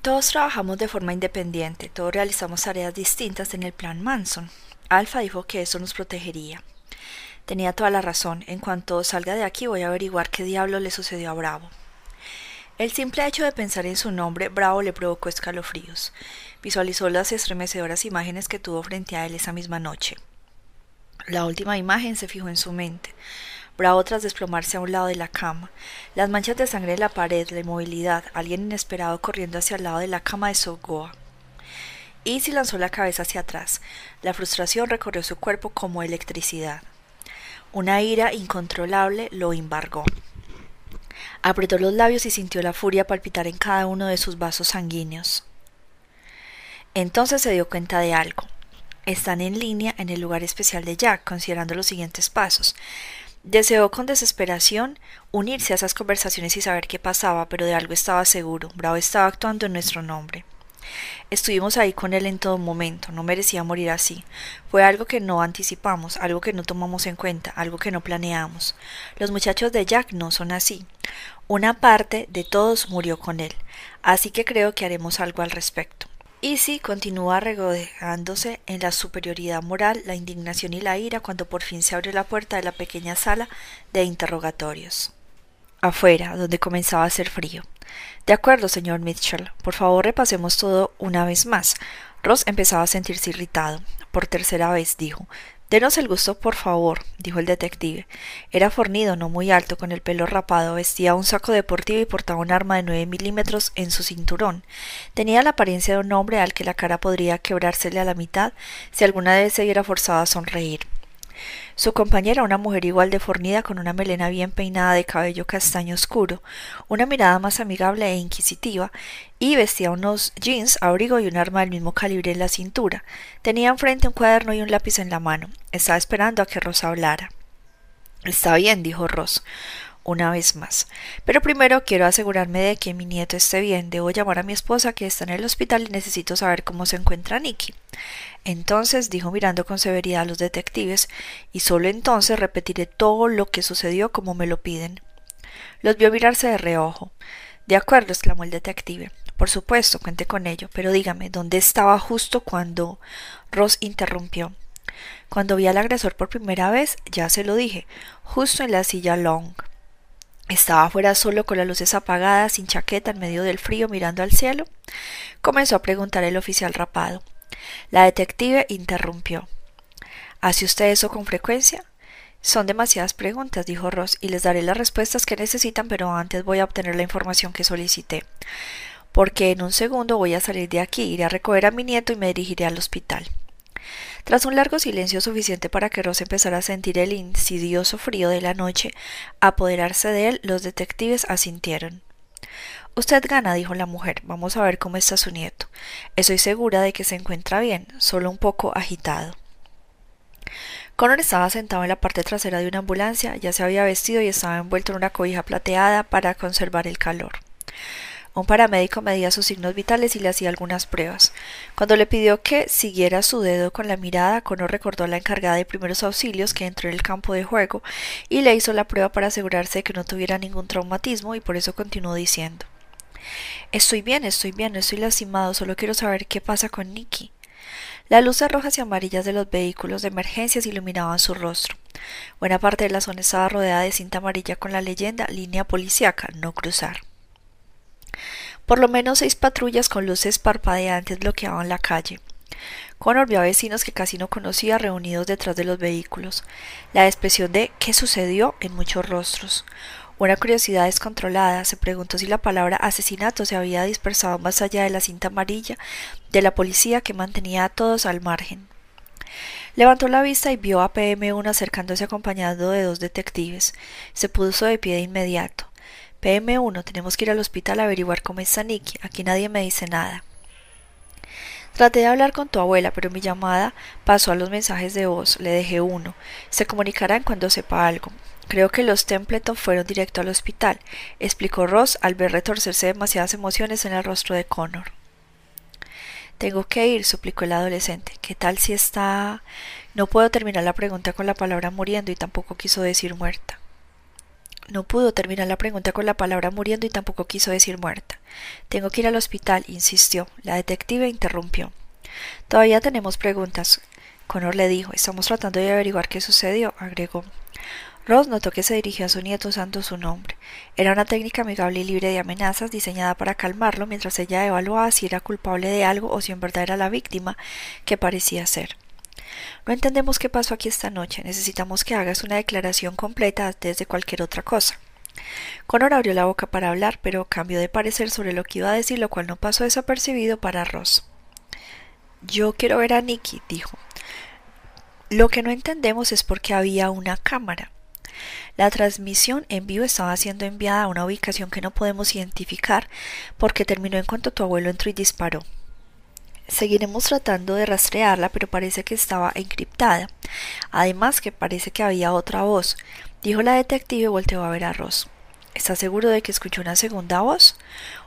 Speaker 2: Todos trabajamos de forma independiente, todos realizamos tareas distintas en el plan Manson. Alfa dijo que eso nos protegería. Tenía toda la razón. En cuanto salga de aquí voy a averiguar qué diablo le sucedió a Bravo. El simple hecho de pensar en su nombre, Bravo le provocó escalofríos. Visualizó las estremecedoras imágenes que tuvo frente a él esa misma noche. La última imagen se fijó en su mente. Bravo tras desplomarse a un lado de la cama. Las manchas de sangre en la pared, la inmovilidad, alguien inesperado corriendo hacia el lado de la cama de Sogoa. Easy lanzó la cabeza hacia atrás. La frustración recorrió su cuerpo como electricidad. Una ira incontrolable lo embargó. Apretó los labios y sintió la furia palpitar en cada uno de sus vasos sanguíneos. Entonces se dio cuenta de algo. Están en línea en el lugar especial de Jack, considerando los siguientes pasos. Deseó con desesperación unirse a esas conversaciones y saber qué pasaba, pero de algo estaba seguro. Bravo estaba actuando en nuestro nombre. Estuvimos ahí con él en todo momento, no merecía morir así. Fue algo que no anticipamos, algo que no tomamos en cuenta, algo que no planeamos. Los muchachos de Jack no son así. Una parte de todos murió con él, así que creo que haremos algo al respecto. Easy continúa regodeándose en la superioridad moral, la indignación y la ira cuando por fin se abrió la puerta de la pequeña sala de interrogatorios. Afuera, donde comenzaba a hacer frío. De acuerdo, señor Mitchell. Por favor, repasemos todo una vez más. Ross empezaba a sentirse irritado. Por tercera vez dijo Denos el gusto, por favor, dijo el detective. Era fornido, no muy alto, con el pelo rapado, vestía un saco deportivo y portaba un arma de nueve milímetros en su cinturón. Tenía la apariencia de un hombre al que la cara podría quebrársele a la mitad si alguna vez se viera forzado a sonreír. Su compañera, una mujer igual de fornida, con una melena bien peinada de cabello castaño oscuro, una mirada más amigable e inquisitiva, y vestía unos jeans, abrigo y un arma del mismo calibre en la cintura. Tenía enfrente un cuaderno y un lápiz en la mano. Estaba esperando a que Ross hablara. Está bien, dijo Ross una vez más. Pero primero quiero asegurarme de que mi nieto esté bien. Debo llamar a mi esposa que está en el hospital y necesito saber cómo se encuentra Nicky. Entonces dijo mirando con severidad a los detectives, y solo entonces repetiré todo lo que sucedió como me lo piden. Los vio mirarse de reojo. De acuerdo, exclamó el detective. Por supuesto, cuente con ello, pero dígame, ¿dónde estaba justo cuando Ross interrumpió? Cuando vi al agresor por primera vez, ya se lo dije, justo en la silla Long. Estaba afuera solo con las luces apagadas, sin chaqueta, en medio del frío, mirando al cielo. Comenzó a preguntar el oficial rapado. La detective interrumpió. ¿Hace usted eso con frecuencia? Son demasiadas preguntas, dijo Ross, y les daré las respuestas que necesitan, pero antes voy a obtener la información que solicité. Porque en un segundo voy a salir de aquí, iré a recoger a mi nieto y me dirigiré al hospital. Tras un largo silencio suficiente para que Ross empezara a sentir el insidioso frío de la noche apoderarse de él, los detectives asintieron. Usted gana, dijo la mujer. Vamos a ver cómo está su nieto. Estoy segura de que se encuentra bien, solo un poco agitado. Connor estaba sentado en la parte trasera de una ambulancia, ya se había vestido y estaba envuelto en una cobija plateada para conservar el calor. Un paramédico medía sus signos vitales y le hacía algunas pruebas. Cuando le pidió que siguiera su dedo con la mirada, Cono recordó a la encargada de primeros auxilios que entró en el campo de juego y le hizo la prueba para asegurarse de que no tuviera ningún traumatismo y por eso continuó diciendo Estoy bien, estoy bien, no estoy lastimado, solo quiero saber qué pasa con Nicky. Las luces rojas y amarillas de los vehículos de emergencias iluminaban su rostro. Buena parte de la zona estaba rodeada de cinta amarilla con la leyenda línea policíaca, no cruzar. Por lo menos seis patrullas con luces parpadeantes bloqueaban la calle. Connor vio a vecinos que casi no conocía reunidos detrás de los vehículos. La expresión de ¿qué sucedió? en muchos rostros. Una curiosidad descontrolada se preguntó si la palabra asesinato se había dispersado más allá de la cinta amarilla de la policía que mantenía a todos al margen. Levantó la vista y vio a PM1 acercándose acompañado de dos detectives. Se puso de pie de inmediato. PM1, tenemos que ir al hospital a averiguar cómo está Nicky. Aquí nadie me dice nada.
Speaker 1: Traté de hablar con tu abuela, pero mi llamada pasó a los mensajes de voz. Le dejé uno. Se comunicarán cuando sepa algo. Creo que los Templeton fueron directo al hospital, explicó Ross al ver retorcerse demasiadas emociones en el rostro de Connor. Tengo que ir, suplicó el adolescente. ¿Qué tal si está... No puedo terminar la pregunta con la palabra muriendo y tampoco quiso decir muerta. No pudo terminar la pregunta con la palabra muriendo y tampoco quiso decir muerta. Tengo que ir al hospital, insistió. La detective interrumpió. Todavía tenemos preguntas. Connor le dijo. Estamos tratando de averiguar qué sucedió, agregó. Ross notó que se dirigió a su nieto usando su nombre. Era una técnica amigable y libre de amenazas diseñada para calmarlo mientras ella evaluaba si era culpable de algo o si en verdad era la víctima que parecía ser. No entendemos qué pasó aquí esta noche. Necesitamos que hagas una declaración completa antes de cualquier otra cosa. Connor abrió la boca para hablar, pero cambió de parecer sobre lo que iba a decir, lo cual no pasó desapercibido para Ross. Yo quiero ver a Nicky, dijo. Lo que no entendemos es por qué había una cámara. La transmisión en vivo estaba siendo enviada a una ubicación que no podemos identificar porque terminó en cuanto tu abuelo entró y disparó. Seguiremos tratando de rastrearla, pero parece que estaba encriptada. Además que parece que había otra voz, dijo la detective y volteó a ver a Ross. ¿Estás seguro de que escuchó una segunda voz?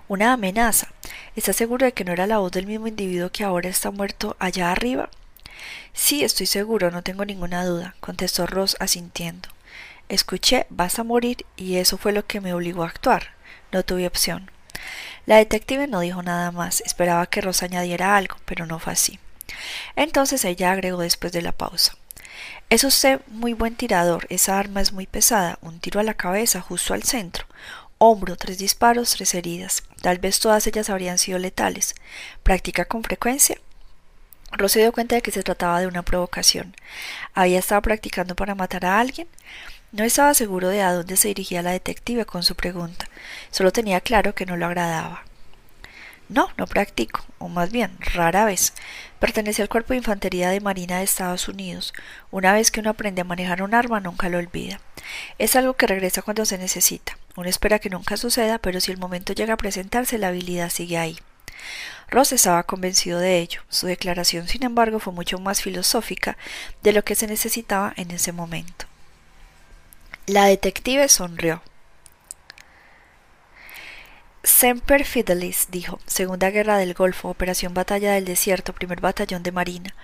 Speaker 1: Una amenaza. ¿Estás seguro de que no era la voz del mismo individuo que ahora está muerto allá arriba? Sí, estoy seguro, no tengo ninguna duda, contestó Ross asintiendo. Escuché vas a morir y eso fue lo que me obligó a actuar. No tuve opción. La detective no dijo nada más, esperaba que Rosa añadiera algo, pero no fue así. Entonces ella agregó después de la pausa. Es usted muy buen tirador, esa arma es muy pesada, un tiro a la cabeza, justo al centro. Hombro, tres disparos, tres heridas. Tal vez todas ellas habrían sido letales. ¿Practica con frecuencia? Rosa dio cuenta de que se trataba de una provocación. ¿Había estado practicando para matar a alguien? No estaba seguro de a dónde se dirigía la detective con su pregunta. Solo tenía claro que no lo agradaba. No, no practico, o más bien, rara vez. Pertenece al Cuerpo de Infantería de Marina de Estados Unidos. Una vez que uno aprende a manejar un arma, nunca lo olvida. Es algo que regresa cuando se necesita. Uno espera que nunca suceda, pero si el momento llega a presentarse, la habilidad sigue ahí. Ross estaba convencido de ello. Su declaración, sin embargo, fue mucho más filosófica de lo que se necesitaba en ese momento. La detective sonrió. Semper Fidelis, dijo, Segunda Guerra del Golfo, Operación Batalla del Desierto, primer batallón de Marina.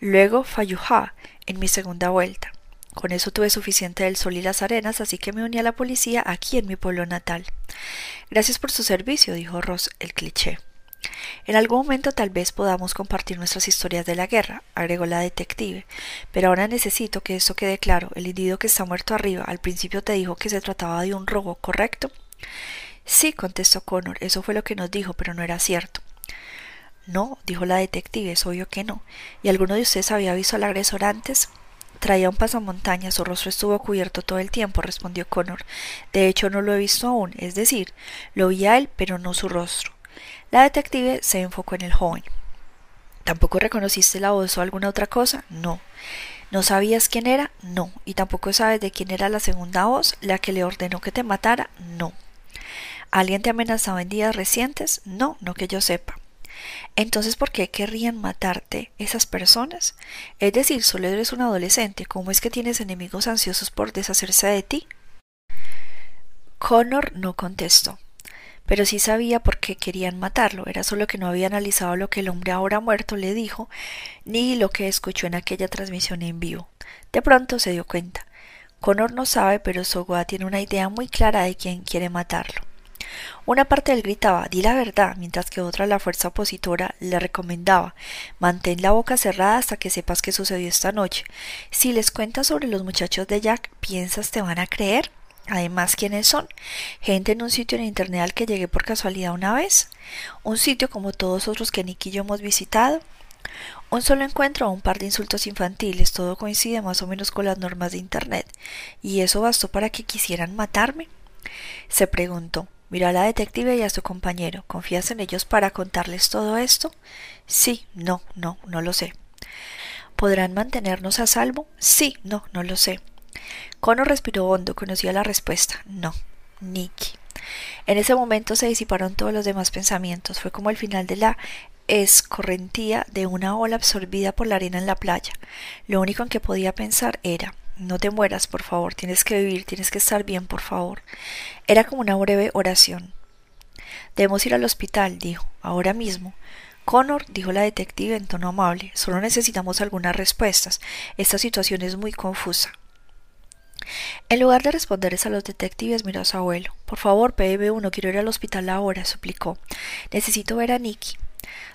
Speaker 1: Luego Fayujá, en mi segunda vuelta. Con eso tuve suficiente del sol y las arenas, así que me uní a la policía aquí en mi pueblo natal. Gracias por su servicio, dijo Ross, el cliché. En algún momento tal vez podamos compartir nuestras historias de la guerra, agregó la detective, pero ahora necesito que esto quede claro. El individuo que está muerto arriba al principio te dijo que se trataba de un robo, ¿correcto? Sí, contestó Connor, eso fue lo que nos dijo, pero no era cierto. No, dijo la detective, es obvio que no. ¿Y alguno de ustedes había visto al agresor antes? Traía un pasamontaña, su rostro estuvo cubierto todo el tiempo, respondió Connor. De hecho, no lo he visto aún, es decir, lo vi a él, pero no su rostro. La detective se enfocó en el joven. ¿Tampoco reconociste la voz o alguna otra cosa? No. ¿No sabías quién era? No. ¿Y tampoco sabes de quién era la segunda voz, la que le ordenó que te matara? No. ¿Alguien te amenazaba en días recientes? No, no que yo sepa. Entonces, ¿por qué querrían matarte esas personas? Es decir, solo eres un adolescente, ¿cómo es que tienes enemigos ansiosos por deshacerse de ti? Connor no contestó pero sí sabía por qué querían matarlo, era solo que no había analizado lo que el hombre ahora muerto le dijo, ni lo que escuchó en aquella transmisión en vivo. De pronto se dio cuenta. Connor no sabe, pero Sogoa tiene una idea muy clara de quién quiere matarlo. Una parte de él gritaba, di la verdad, mientras que otra, la fuerza opositora, le recomendaba, mantén la boca cerrada hasta que sepas qué sucedió esta noche. Si les cuentas sobre los muchachos de Jack, ¿piensas te van a creer? Además, ¿quiénes son? Gente en un sitio en internet al que llegué por casualidad una vez. Un sitio como todos otros que Nick y yo hemos visitado. Un solo encuentro o un par de insultos infantiles, todo coincide más o menos con las normas de internet. ¿Y eso bastó para que quisieran matarme? Se preguntó. Miró a la detective y a su compañero. ¿Confías en ellos para contarles todo esto? Sí, no, no, no lo sé. ¿Podrán mantenernos a salvo? Sí, no, no lo sé. Connor respiró hondo, conocía la respuesta. No, Nicky. En ese momento se disiparon todos los demás pensamientos. Fue como el final de la escorrentía de una ola absorbida por la arena en la playa. Lo único en que podía pensar era no te mueras, por favor, tienes que vivir, tienes que estar bien, por favor. Era como una breve oración. Debemos ir al hospital, dijo, ahora mismo. Connor, dijo la detective en tono amable, solo necesitamos algunas respuestas. Esta situación es muy confusa. En lugar de responderles a los detectives, miró a su abuelo. Por favor, PB1, quiero ir al hospital ahora, suplicó. Necesito ver a Nicky.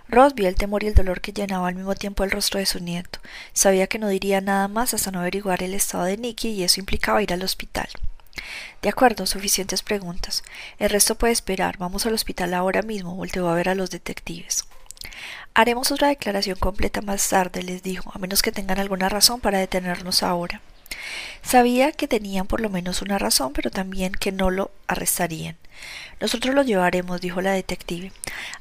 Speaker 1: Ross vio el temor y el dolor que llenaba al mismo tiempo el rostro de su nieto. Sabía que no diría nada más hasta no averiguar el estado de Nicky y eso implicaba ir al hospital. De acuerdo, suficientes preguntas. El resto puede esperar. Vamos al hospital ahora mismo. Volteó a ver a los detectives. Haremos otra declaración completa más tarde, les dijo, a menos que tengan alguna razón para detenernos ahora. Sabía que tenían por lo menos una razón, pero también que no lo arrestarían. Nosotros lo llevaremos, dijo la detective.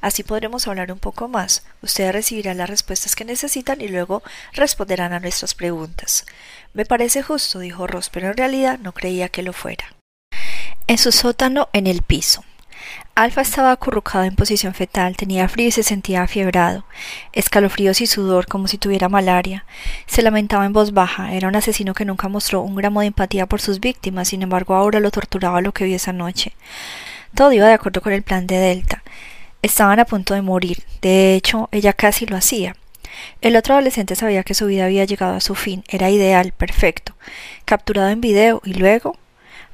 Speaker 1: Así podremos hablar un poco más. Ustedes recibirán las respuestas que necesitan y luego responderán a nuestras preguntas. Me parece justo, dijo Ross, pero en realidad no creía que lo fuera. En su sótano, en el piso. Alfa estaba acurrucado en posición fetal, tenía frío y se sentía afiebrado, escalofríos y sudor como si tuviera malaria. Se lamentaba en voz baja, era un asesino que nunca mostró un gramo de empatía por sus víctimas, sin embargo ahora lo torturaba lo que vio esa noche. Todo iba de acuerdo con el plan de Delta. Estaban a punto de morir, de hecho, ella casi lo hacía. El otro adolescente sabía que su vida había llegado a su fin, era ideal, perfecto, capturado en video y luego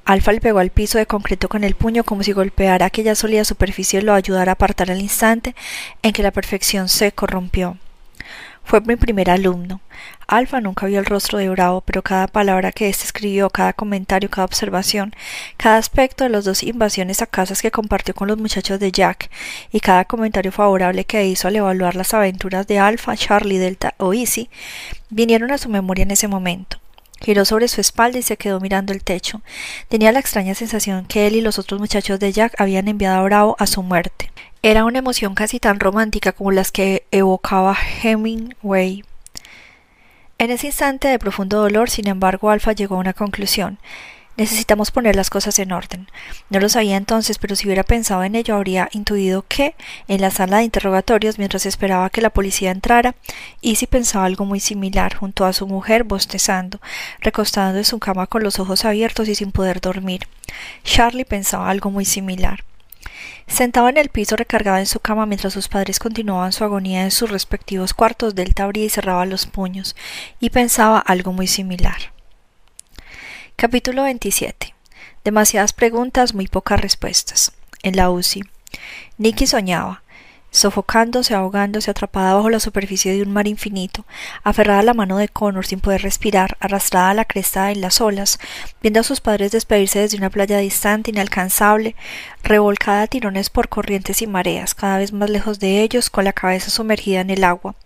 Speaker 1: Alfa pegó al piso de concreto con el puño como si golpeara aquella sólida superficie lo ayudara a apartar al instante en que la perfección se corrompió. Fue mi primer alumno. Alfa nunca vio el rostro de Bravo, pero cada palabra que éste escribió, cada comentario, cada observación, cada aspecto de las dos invasiones a casas que compartió con los muchachos de Jack, y cada comentario favorable que hizo al evaluar las aventuras de Alfa, Charlie, Delta o Easy, vinieron a su memoria en ese momento. Giró sobre su espalda y se quedó mirando el techo. Tenía la extraña sensación que él y los otros muchachos de Jack habían enviado a Bravo a su muerte. Era una emoción casi tan romántica como las que evocaba Hemingway. En ese instante de profundo dolor, sin embargo, Alfa llegó a una conclusión. Necesitamos poner las cosas en orden. No lo sabía entonces, pero si hubiera pensado en ello habría intuido que, en la sala de interrogatorios, mientras esperaba que la policía entrara, Izzy pensaba algo muy similar, junto a su mujer bostezando, recostado en su cama con los ojos abiertos y sin poder dormir. Charlie pensaba algo muy similar. Sentado en el piso recargado en su cama mientras sus padres continuaban su agonía en sus respectivos cuartos, Delta abría y cerraba los puños, y pensaba algo muy similar. Capítulo 27. Demasiadas preguntas, muy pocas respuestas. En la UCI. Nicky soñaba, sofocándose, ahogándose, atrapada bajo la superficie de un mar infinito, aferrada a la mano de Connor sin poder respirar, arrastrada a la cresta en las olas, viendo a sus padres despedirse desde una playa distante, inalcanzable, revolcada a tirones por corrientes y mareas, cada vez más lejos de ellos, con la cabeza sumergida en el agua,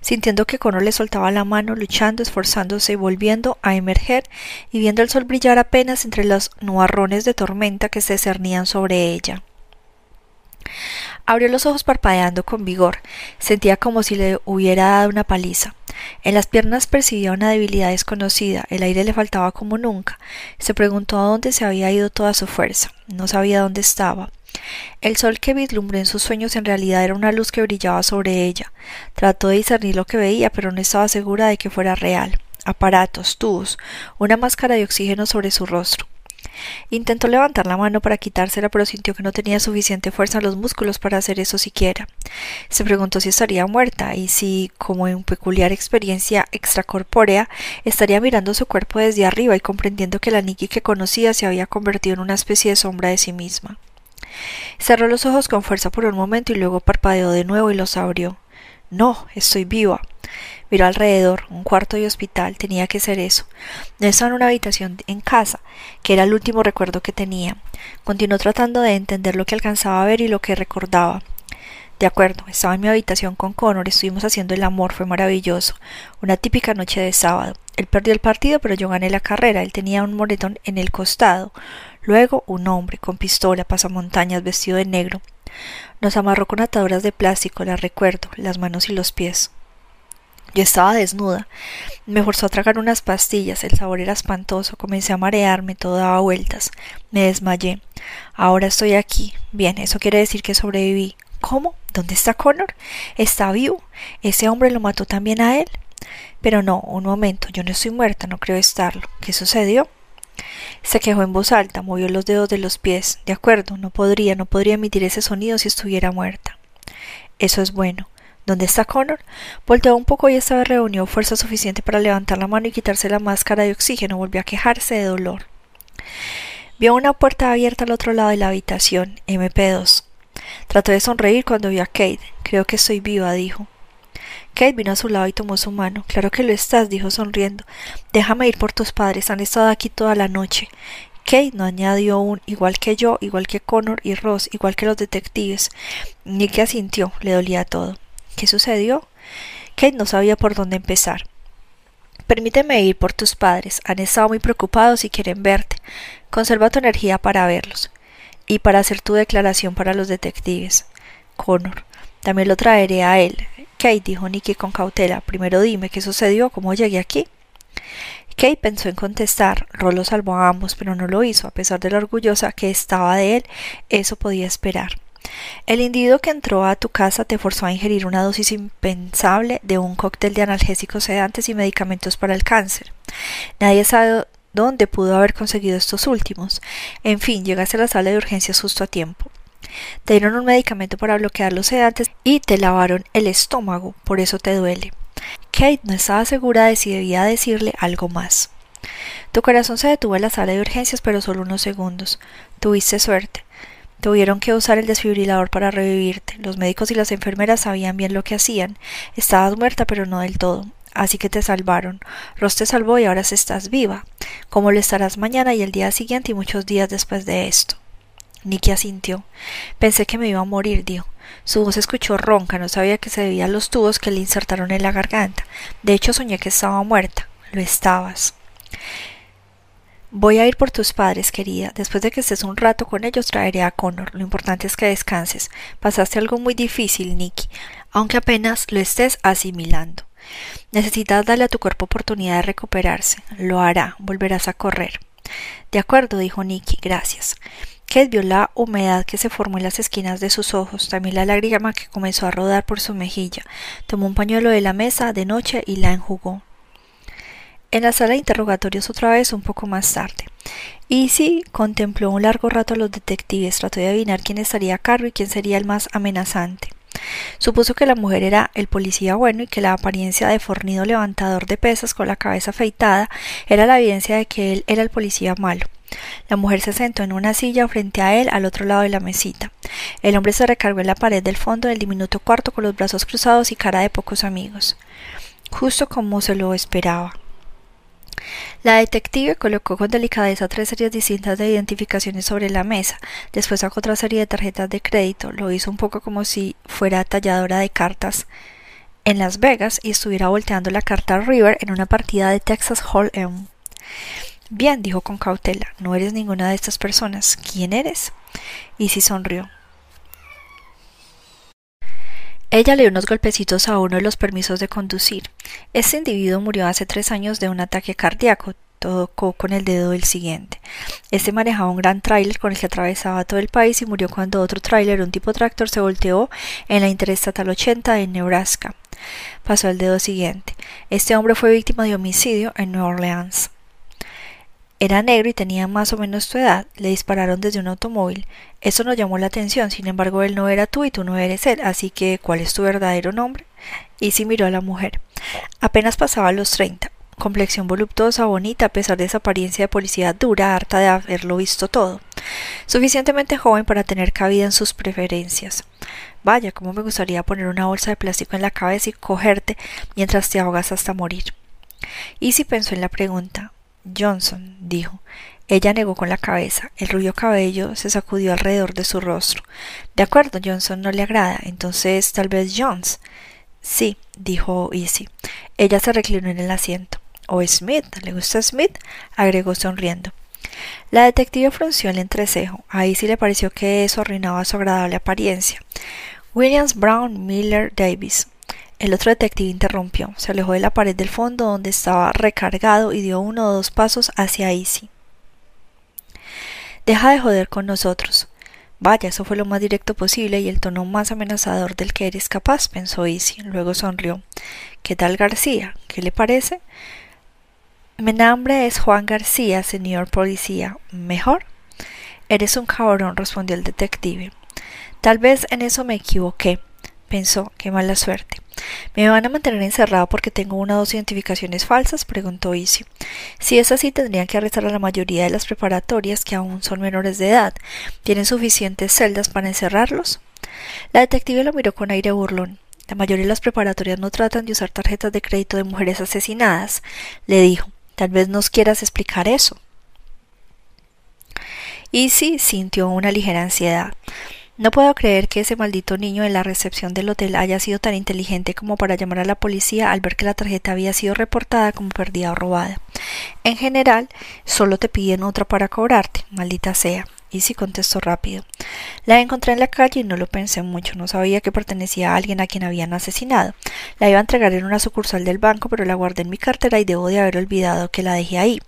Speaker 1: sintiendo que Connor le soltaba la mano, luchando, esforzándose, volviendo a emerger y viendo el sol brillar apenas entre los nubarrones de tormenta que se cernían sobre ella. Abrió los ojos parpadeando con vigor. Sentía como si le hubiera dado una paliza. En las piernas percibía una debilidad desconocida. El aire le faltaba como nunca. Se preguntó dónde se había ido toda su fuerza. No sabía dónde estaba. El sol que vislumbró en sus sueños en realidad era una luz que brillaba sobre ella. Trató de discernir lo que veía, pero no estaba segura de que fuera real. Aparatos, tubos, una máscara de oxígeno sobre su rostro. Intentó levantar la mano para quitársela, pero sintió que no tenía suficiente fuerza en los músculos para hacer eso siquiera. Se preguntó si estaría muerta y si, como en peculiar experiencia extracorpórea, estaría mirando su cuerpo desde arriba y comprendiendo que la Nikki que conocía se había convertido en una especie de sombra de sí misma. Cerró los ojos con fuerza por un momento y luego parpadeó de nuevo y los abrió. No, estoy viva. Miró alrededor, un cuarto de hospital, tenía que ser eso. No estaba en una habitación en casa, que era el último recuerdo que tenía. Continuó tratando de entender lo que alcanzaba a ver y lo que recordaba. De acuerdo, estaba en mi habitación con Connor, estuvimos haciendo el amor, fue maravilloso. Una típica noche de sábado. Él perdió el partido, pero yo gané la carrera. Él tenía un moretón en el costado. Luego, un hombre con pistola, pasamontañas, vestido de negro. Nos amarró con ataduras de plástico, la recuerdo, las manos y los pies. Yo estaba desnuda. Me forzó a tragar unas pastillas, el sabor era espantoso, comencé a marearme, todo daba vueltas. Me desmayé. Ahora estoy aquí. Bien, eso quiere decir que sobreviví. ¿Cómo? ¿Dónde está Connor? ¿Está vivo? ¿Ese hombre lo mató también a él? Pero no, un momento, yo no estoy muerta, no creo estarlo. ¿Qué sucedió? Se quejó en voz alta, movió los dedos de los pies. De acuerdo, no podría, no podría emitir ese sonido si estuviera muerta. Eso es bueno. ¿Dónde está Connor? Volteó un poco y esta vez reunió fuerza suficiente para levantar la mano y quitarse la máscara de oxígeno. Volvió a quejarse de dolor. Vio una puerta abierta al otro lado de la habitación, MP2. Trató de sonreír cuando vio a Kate. Creo que estoy viva, dijo. Kate vino a su lado y tomó su mano. Claro que lo estás, dijo sonriendo. Déjame ir por tus padres, han estado aquí toda la noche. Kate no añadió un igual que yo, igual que Connor y Ross, igual que los detectives. Nick asintió, le dolía todo. ¿Qué sucedió? Kate no sabía por dónde empezar. Permíteme ir por tus padres. Han estado muy preocupados y quieren verte. Conserva tu energía para verlos. Y para hacer tu declaración para los detectives. Connor. También lo traeré a él. Kate, dijo Nicky con cautela, primero dime qué sucedió, cómo llegué aquí. Kate pensó en contestar. Rolo salvó a ambos, pero no lo hizo, a pesar de lo orgullosa que estaba de él, eso podía esperar. El individuo que entró a tu casa te forzó a ingerir una dosis impensable de un cóctel de analgésicos sedantes y medicamentos para el cáncer. Nadie sabe dónde pudo haber conseguido estos últimos. En fin, llegaste a la sala de urgencias justo a tiempo. Te dieron un medicamento para bloquear los sedantes y te lavaron el estómago, por eso te duele. Kate no estaba segura de si debía decirle algo más. Tu corazón se detuvo en la sala de urgencias, pero solo unos segundos. Tuviste suerte. Tuvieron que usar el desfibrilador para revivirte. Los médicos y las enfermeras sabían bien lo que hacían. Estabas muerta, pero no del todo. Así que te salvaron. Ross te salvó y ahora estás viva. Como lo estarás mañana y el día siguiente y muchos días después de esto. Nicky asintió. Pensé que me iba a morir, dijo. Su voz escuchó ronca, no sabía que se debía a los tubos que le insertaron en la garganta. De hecho, soñé que estaba muerta. Lo estabas. Voy a ir por tus padres, querida. Después de que estés un rato con ellos, traeré a Connor. Lo importante es que descanses. Pasaste algo muy difícil, Nicky, aunque apenas lo estés asimilando. Necesitas darle a tu cuerpo oportunidad de recuperarse. Lo hará. Volverás a correr. De acuerdo, dijo Nicky. Gracias. Kate vio la humedad que se formó en las esquinas de sus ojos, también la lágrima que comenzó a rodar por su mejilla. Tomó un pañuelo de la mesa de noche y la enjugó. En la sala de interrogatorios otra vez un poco más tarde. Easy contempló un largo rato a los detectives, trató de adivinar quién estaría a cargo y quién sería el más amenazante. Supuso que la mujer era el policía bueno y que la apariencia de fornido levantador de pesas con la cabeza afeitada era la evidencia de que él era el policía malo. La mujer se sentó en una silla frente a él al otro lado de la mesita. El hombre se recargó en la pared del fondo del diminuto cuarto con los brazos cruzados y cara de pocos amigos. Justo como se lo esperaba. La detective colocó con delicadeza tres series distintas de identificaciones sobre la mesa, después sacó otra serie de tarjetas de crédito, lo hizo un poco como si fuera talladora de cartas en Las Vegas y estuviera volteando la carta River en una partida de Texas Hold'em. Bien, dijo con cautela, no eres ninguna de estas personas. ¿Quién eres? Y si sonrió. Ella le dio unos golpecitos a uno de los permisos de conducir. Este individuo murió hace tres años de un ataque cardíaco. Tocó con el dedo del siguiente. Este manejaba un gran tráiler con el que atravesaba todo el país y murió cuando otro tráiler, un tipo tractor, se volteó en la Interestatal 80 en Nebraska. Pasó el dedo siguiente. Este hombre fue víctima de homicidio en Nueva Orleans. Era negro y tenía más o menos tu edad. Le dispararon desde un automóvil. Eso nos llamó la atención. Sin embargo, él no era tú y tú no eres él. Así que, ¿cuál es tu verdadero nombre? Y miró a la mujer. Apenas pasaba los treinta. Complexión voluptuosa, bonita, a pesar de esa apariencia de policía dura, harta de haberlo visto todo. Suficientemente joven para tener cabida en sus preferencias. Vaya, cómo me gustaría poner una bolsa de plástico en la cabeza y cogerte mientras te ahogas hasta morir. Y pensó en la pregunta, Johnson, dijo. Ella negó con la cabeza. El rubio cabello se sacudió alrededor de su rostro. De acuerdo, Johnson no le agrada. Entonces, tal vez Jones. Sí, dijo Easy. Ella se reclinó en el asiento. ¿O Smith? ¿Le gusta Smith? agregó sonriendo. La detective frunció el entrecejo. A Easy le pareció que eso arruinaba su agradable apariencia. Williams Brown Miller Davis. El otro detective interrumpió, se alejó de la pared del fondo donde estaba recargado y dio uno o dos pasos hacia Easy. Deja de joder con nosotros. Vaya, eso fue lo más directo posible y el tono más amenazador del que eres capaz, pensó Easy. Luego sonrió. ¿Qué tal García? ¿Qué le parece? Mi nombre es Juan García, señor policía. ¿Mejor? Eres un cabrón, respondió el detective. Tal vez en eso me equivoqué, pensó. Qué mala suerte. ¿Me van a mantener encerrado porque tengo una o dos identificaciones falsas? preguntó Isi. Si es así, tendrían que arrestar a la mayoría de las preparatorias que aún son menores de edad. ¿Tienen suficientes celdas para encerrarlos? La detective lo miró con aire burlón. La mayoría de las preparatorias no tratan de usar tarjetas de crédito de mujeres asesinadas, le dijo. Tal vez nos quieras explicar eso. Isi sintió una ligera ansiedad. No puedo creer que ese maldito niño en la recepción del hotel haya sido tan inteligente como para llamar a la policía al ver que la tarjeta había sido reportada como perdida o robada. En general, solo te piden otra para cobrarte, maldita sea. Y sí contestó rápido. La encontré en la calle y no lo pensé mucho. No sabía que pertenecía a alguien a quien habían asesinado. La iba a entregar en una sucursal del banco, pero la guardé en mi cartera y debo de haber olvidado que la dejé ahí.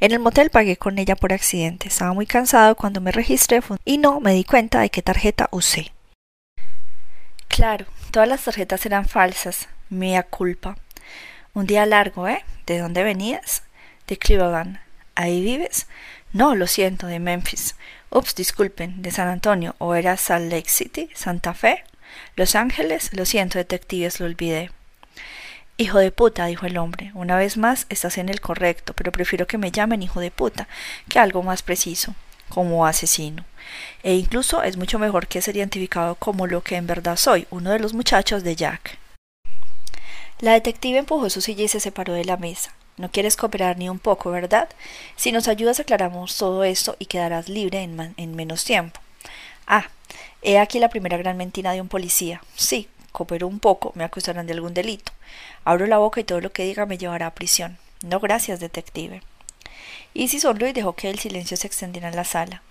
Speaker 1: En el motel pagué con ella por accidente. Estaba muy cansado cuando me registré y no me di cuenta de qué tarjeta usé. Claro, todas las tarjetas eran falsas. Mía culpa. Un día largo, ¿eh? ¿De dónde venías? De Cleveland. ¿Ahí vives? No, lo siento, de Memphis. Ups, disculpen, de San Antonio, o era Salt Lake City, Santa Fe, Los Ángeles, lo siento, detectives, lo olvidé. Hijo de puta, dijo el hombre, una vez más estás en el correcto, pero prefiero que me llamen hijo de puta que algo más preciso, como asesino. E incluso es mucho mejor que ser identificado como lo que en verdad soy, uno de los muchachos de Jack. La detective empujó su silla y se separó de la mesa. No quieres cooperar ni un poco, ¿verdad? Si nos ayudas aclaramos todo esto y quedarás libre en, en menos tiempo. Ah, he aquí la primera gran mentira de un policía. Sí, coopero un poco, me acusarán de algún delito. Abro la boca y todo lo que diga me llevará a prisión. No, gracias, detective. Easy sonrió y dejó que el silencio se extendiera en la sala.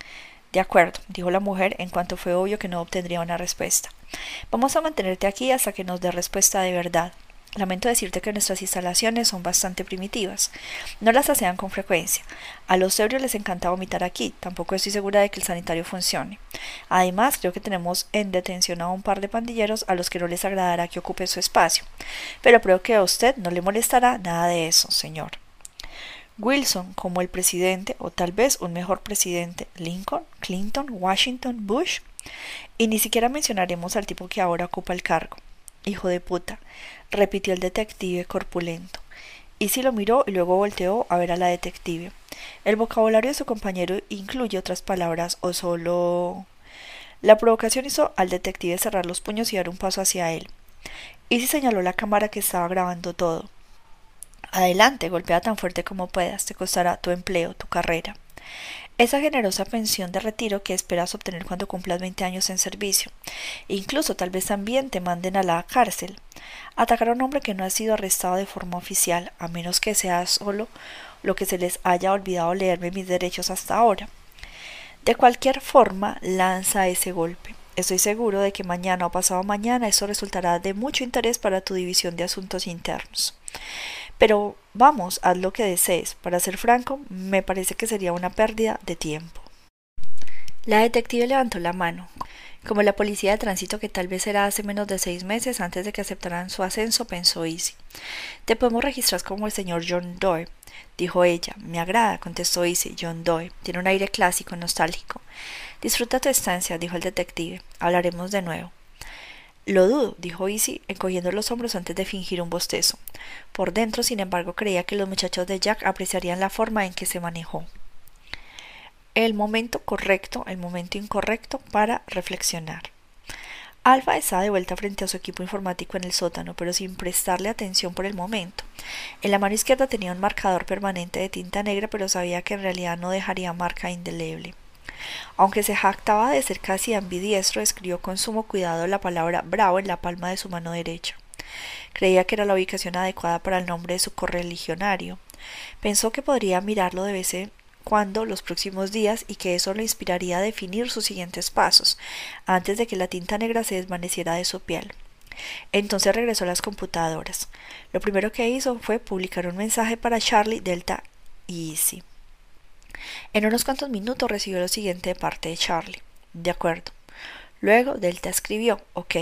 Speaker 1: De acuerdo, dijo la mujer en cuanto fue obvio que no obtendría una respuesta. Vamos a mantenerte aquí hasta que nos dé respuesta de verdad. Lamento decirte que nuestras instalaciones son bastante primitivas. No las asean con frecuencia. A los ebrios les encanta vomitar aquí. Tampoco estoy segura de que el sanitario funcione. Además, creo que tenemos en detención a un par de pandilleros a los que no les agradará que ocupe su espacio. Pero creo que a usted no le molestará nada de eso, señor. Wilson como el presidente, o tal vez un mejor presidente, Lincoln, Clinton, Washington, Bush. Y ni siquiera mencionaremos al tipo que ahora ocupa el cargo. Hijo de puta, repitió el detective corpulento. Y lo miró y luego volteó a ver a la detective. El vocabulario de su compañero incluye otras palabras o solo. La provocación hizo al detective cerrar los puños y dar un paso hacia él. Y si señaló la cámara que estaba grabando todo. Adelante, golpea tan fuerte como puedas, te costará tu empleo, tu carrera esa generosa pensión de retiro que esperas obtener cuando cumplas 20 años en servicio. Incluso tal vez también te manden a la cárcel. Atacar a un hombre que no ha sido arrestado de forma oficial, a menos que sea solo lo que se les haya olvidado leerme mis derechos hasta ahora. De cualquier forma, lanza ese golpe. Estoy seguro de que mañana o pasado mañana eso resultará de mucho interés para tu división de asuntos internos. Pero vamos, haz lo que desees. Para ser franco, me parece que sería una pérdida de tiempo. La detective levantó la mano, como la policía de tránsito que tal vez era hace menos de seis meses antes de que aceptaran su ascenso, pensó Easy. Te podemos registrar como el señor John Doe, dijo ella. Me agrada, contestó Easy. John Doe. Tiene un aire clásico, nostálgico. Disfruta tu estancia, dijo el detective. Hablaremos de nuevo. Lo dudo, dijo Easy, encogiendo los hombros antes de fingir un bostezo. Por dentro, sin embargo, creía que los muchachos de Jack apreciarían la forma en que se manejó. El momento correcto, el momento incorrecto para reflexionar. Alfa estaba de vuelta frente a su equipo informático en el sótano, pero sin prestarle atención por el momento. En la mano izquierda tenía un marcador permanente de tinta negra, pero sabía que en realidad no dejaría marca indeleble. Aunque se jactaba de ser casi ambidiestro, escribió con sumo cuidado la palabra bravo en la palma de su mano derecha. Creía que era la ubicación adecuada para el nombre de su correligionario. Pensó que podría mirarlo de vez en cuando los próximos días y que eso le inspiraría a definir sus siguientes pasos, antes de que la tinta negra se desvaneciera de su piel. Entonces regresó a las computadoras. Lo primero que hizo fue publicar un mensaje para Charlie, Delta y Easy. En unos cuantos minutos recibió lo siguiente de parte de Charlie. De acuerdo. Luego Delta escribió, ok.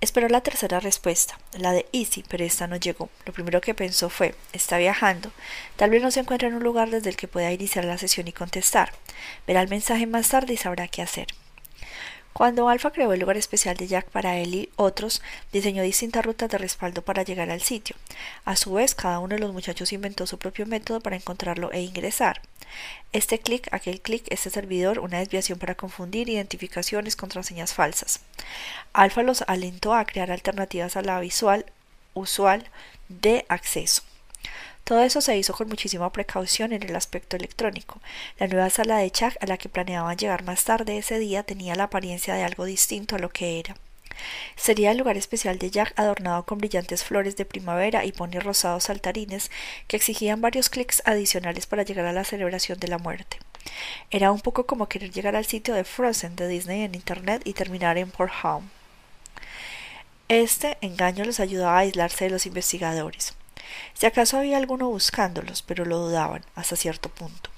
Speaker 1: Esperó la tercera respuesta, la de Easy, pero esta no llegó. Lo primero que pensó fue, está viajando, tal vez no se encuentre en un lugar desde el que pueda iniciar la sesión y contestar. Verá el mensaje más tarde y sabrá qué hacer. Cuando Alfa creó el lugar especial de Jack para él y otros, diseñó distintas rutas de respaldo para llegar al sitio. A su vez, cada uno de los muchachos inventó su propio método para encontrarlo e ingresar. Este clic, aquel clic, este servidor, una desviación para confundir identificaciones, contraseñas falsas. Alfa los alentó a crear alternativas a la visual usual de acceso. Todo eso se hizo con muchísima precaución en el aspecto electrónico. La nueva sala de Chuck a la que planeaban llegar más tarde ese día tenía la apariencia de algo distinto a lo que era. Sería el lugar especial de Jack adornado con brillantes flores de primavera y ponis rosados saltarines que exigían varios clics adicionales para llegar a la celebración de la muerte. Era un poco como querer llegar al sitio de Frozen de Disney en Internet y terminar en Port Home. Este engaño los ayudaba a aislarse de los investigadores. Si acaso había alguno buscándolos, pero lo dudaban hasta cierto punto.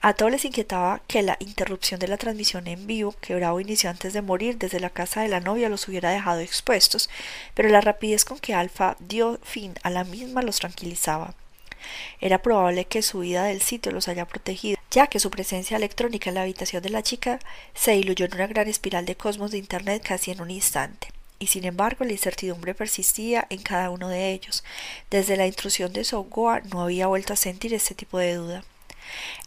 Speaker 1: A todos les inquietaba que la interrupción de la transmisión en vivo que Bravo inició antes de morir desde la casa de la novia los hubiera dejado expuestos, pero la rapidez con que Alfa dio fin a la misma los tranquilizaba. Era probable que su vida del sitio los haya protegido, ya que su presencia electrónica en la habitación de la chica se diluyó en una gran espiral de cosmos de Internet casi en un instante y sin embargo la incertidumbre persistía en cada uno de ellos. Desde la intrusión de Sogoa no había vuelto a sentir este tipo de duda.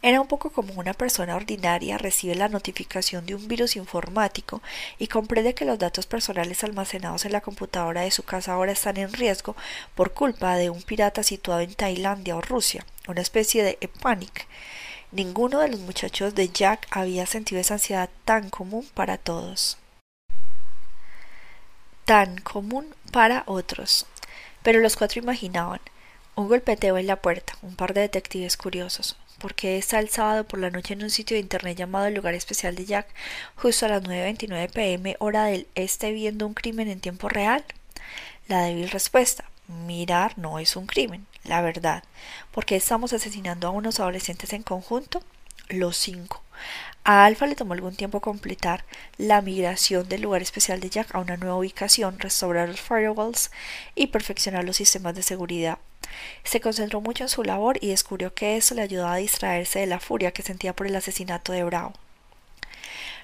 Speaker 1: Era un poco como una persona ordinaria recibe la notificación de un virus informático y comprende que los datos personales almacenados en la computadora de su casa ahora están en riesgo por culpa de un pirata situado en Tailandia o Rusia, una especie de panic. Ninguno de los muchachos de Jack había sentido esa ansiedad tan común para todos tan común para otros. Pero los cuatro imaginaban un golpeteo en la puerta, un par de detectives curiosos. ¿Por qué está el sábado por la noche en un sitio de internet llamado el lugar especial de Jack, justo a las 9.29 pm hora del este viendo un crimen en tiempo real? La débil respuesta, mirar no es un crimen, la verdad. ¿Por qué estamos asesinando a unos adolescentes en conjunto? Los cinco. A Alfa le tomó algún tiempo completar la migración del lugar especial de Jack a una nueva ubicación, restaurar los firewalls y perfeccionar los sistemas de seguridad. Se concentró mucho en su labor y descubrió que eso le ayudaba a distraerse de la furia que sentía por el asesinato de Bravo.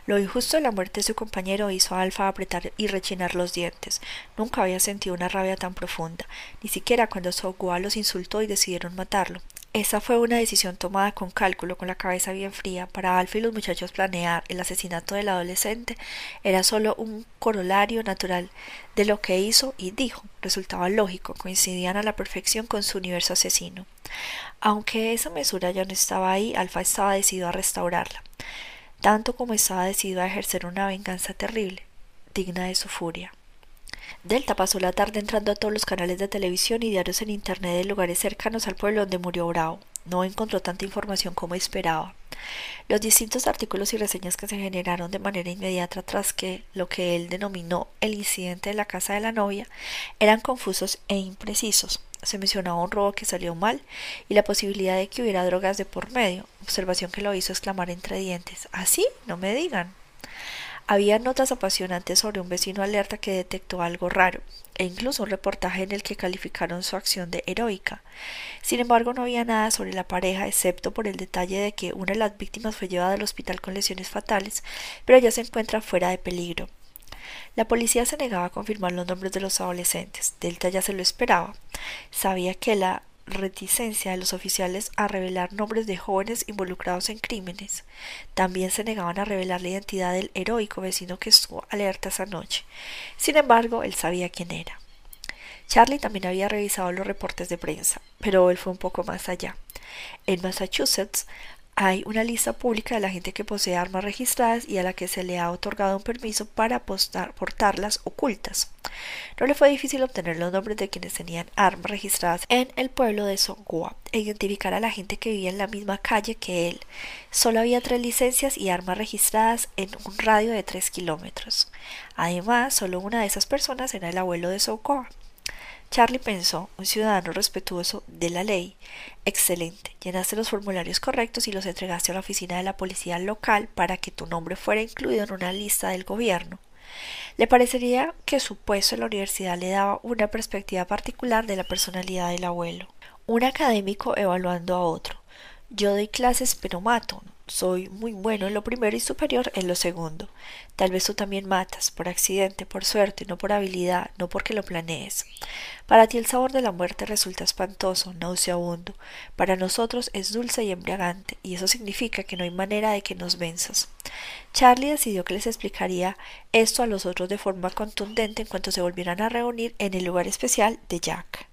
Speaker 1: Lo injusto de la muerte de su compañero hizo a Alfa apretar y rechinar los dientes. Nunca había sentido una rabia tan profunda, ni siquiera cuando Sogua los insultó y decidieron matarlo. Esa fue una decisión tomada con cálculo, con la cabeza bien fría. Para Alfa y los muchachos planear el asesinato del adolescente era solo un corolario natural de lo que hizo y dijo. Resultaba lógico, coincidían a la perfección con su universo asesino. Aunque esa mesura ya no estaba ahí, Alfa estaba decidido a restaurarla, tanto como estaba decidido a ejercer una venganza terrible, digna de su furia. Delta pasó la tarde entrando a todos los canales de televisión y diarios en Internet de lugares cercanos al pueblo donde murió Bravo. No encontró tanta información como esperaba. Los distintos artículos y reseñas que se generaron de manera inmediata tras que lo que él denominó el incidente de la casa de la novia eran confusos e imprecisos. Se mencionaba un robo que salió mal y la posibilidad de que hubiera drogas de por medio, observación que lo hizo exclamar entre dientes. ¿Así? ¿Ah, no me digan. Había notas apasionantes sobre un vecino alerta que detectó algo raro, e incluso un reportaje en el que calificaron su acción de heroica. Sin embargo, no había nada sobre la pareja, excepto por el detalle de que una de las víctimas fue llevada al hospital con lesiones fatales, pero ya se encuentra fuera de peligro. La policía se negaba a confirmar los nombres de los adolescentes. Delta ya se lo esperaba. Sabía que la reticencia de los oficiales a revelar nombres de jóvenes involucrados en crímenes. También se negaban a revelar la identidad del heroico vecino que estuvo alerta esa noche. Sin embargo, él sabía quién era. Charlie también había revisado los reportes de prensa, pero él fue un poco más allá. En Massachusetts, hay una lista pública de la gente que posee armas registradas y a la que se le ha otorgado un permiso para portarlas ocultas. No le fue difícil obtener los nombres de quienes tenían armas registradas en el pueblo de Songoa e identificar a la gente que vivía en la misma calle que él. Solo había tres licencias y armas registradas en un radio de tres kilómetros. Además, solo una de esas personas era el abuelo de Songoa. Charlie pensó, un ciudadano respetuoso de la ley. Excelente. Llenaste los formularios correctos y los entregaste a la oficina de la policía local para que tu nombre fuera incluido en una lista del gobierno. Le parecería que su puesto en la universidad le daba una perspectiva particular de la personalidad del abuelo. Un académico evaluando a otro. Yo doy clases pero mato. Soy muy bueno en lo primero y superior en lo segundo. Tal vez tú también matas, por accidente, por suerte, no por habilidad, no porque lo planees. Para ti el sabor de la muerte resulta espantoso, nauseabundo. Para nosotros es dulce y embriagante, y eso significa que no hay manera de que nos venzas. Charlie decidió que les explicaría esto a los otros de forma contundente en cuanto se volvieran a reunir en el lugar especial de Jack.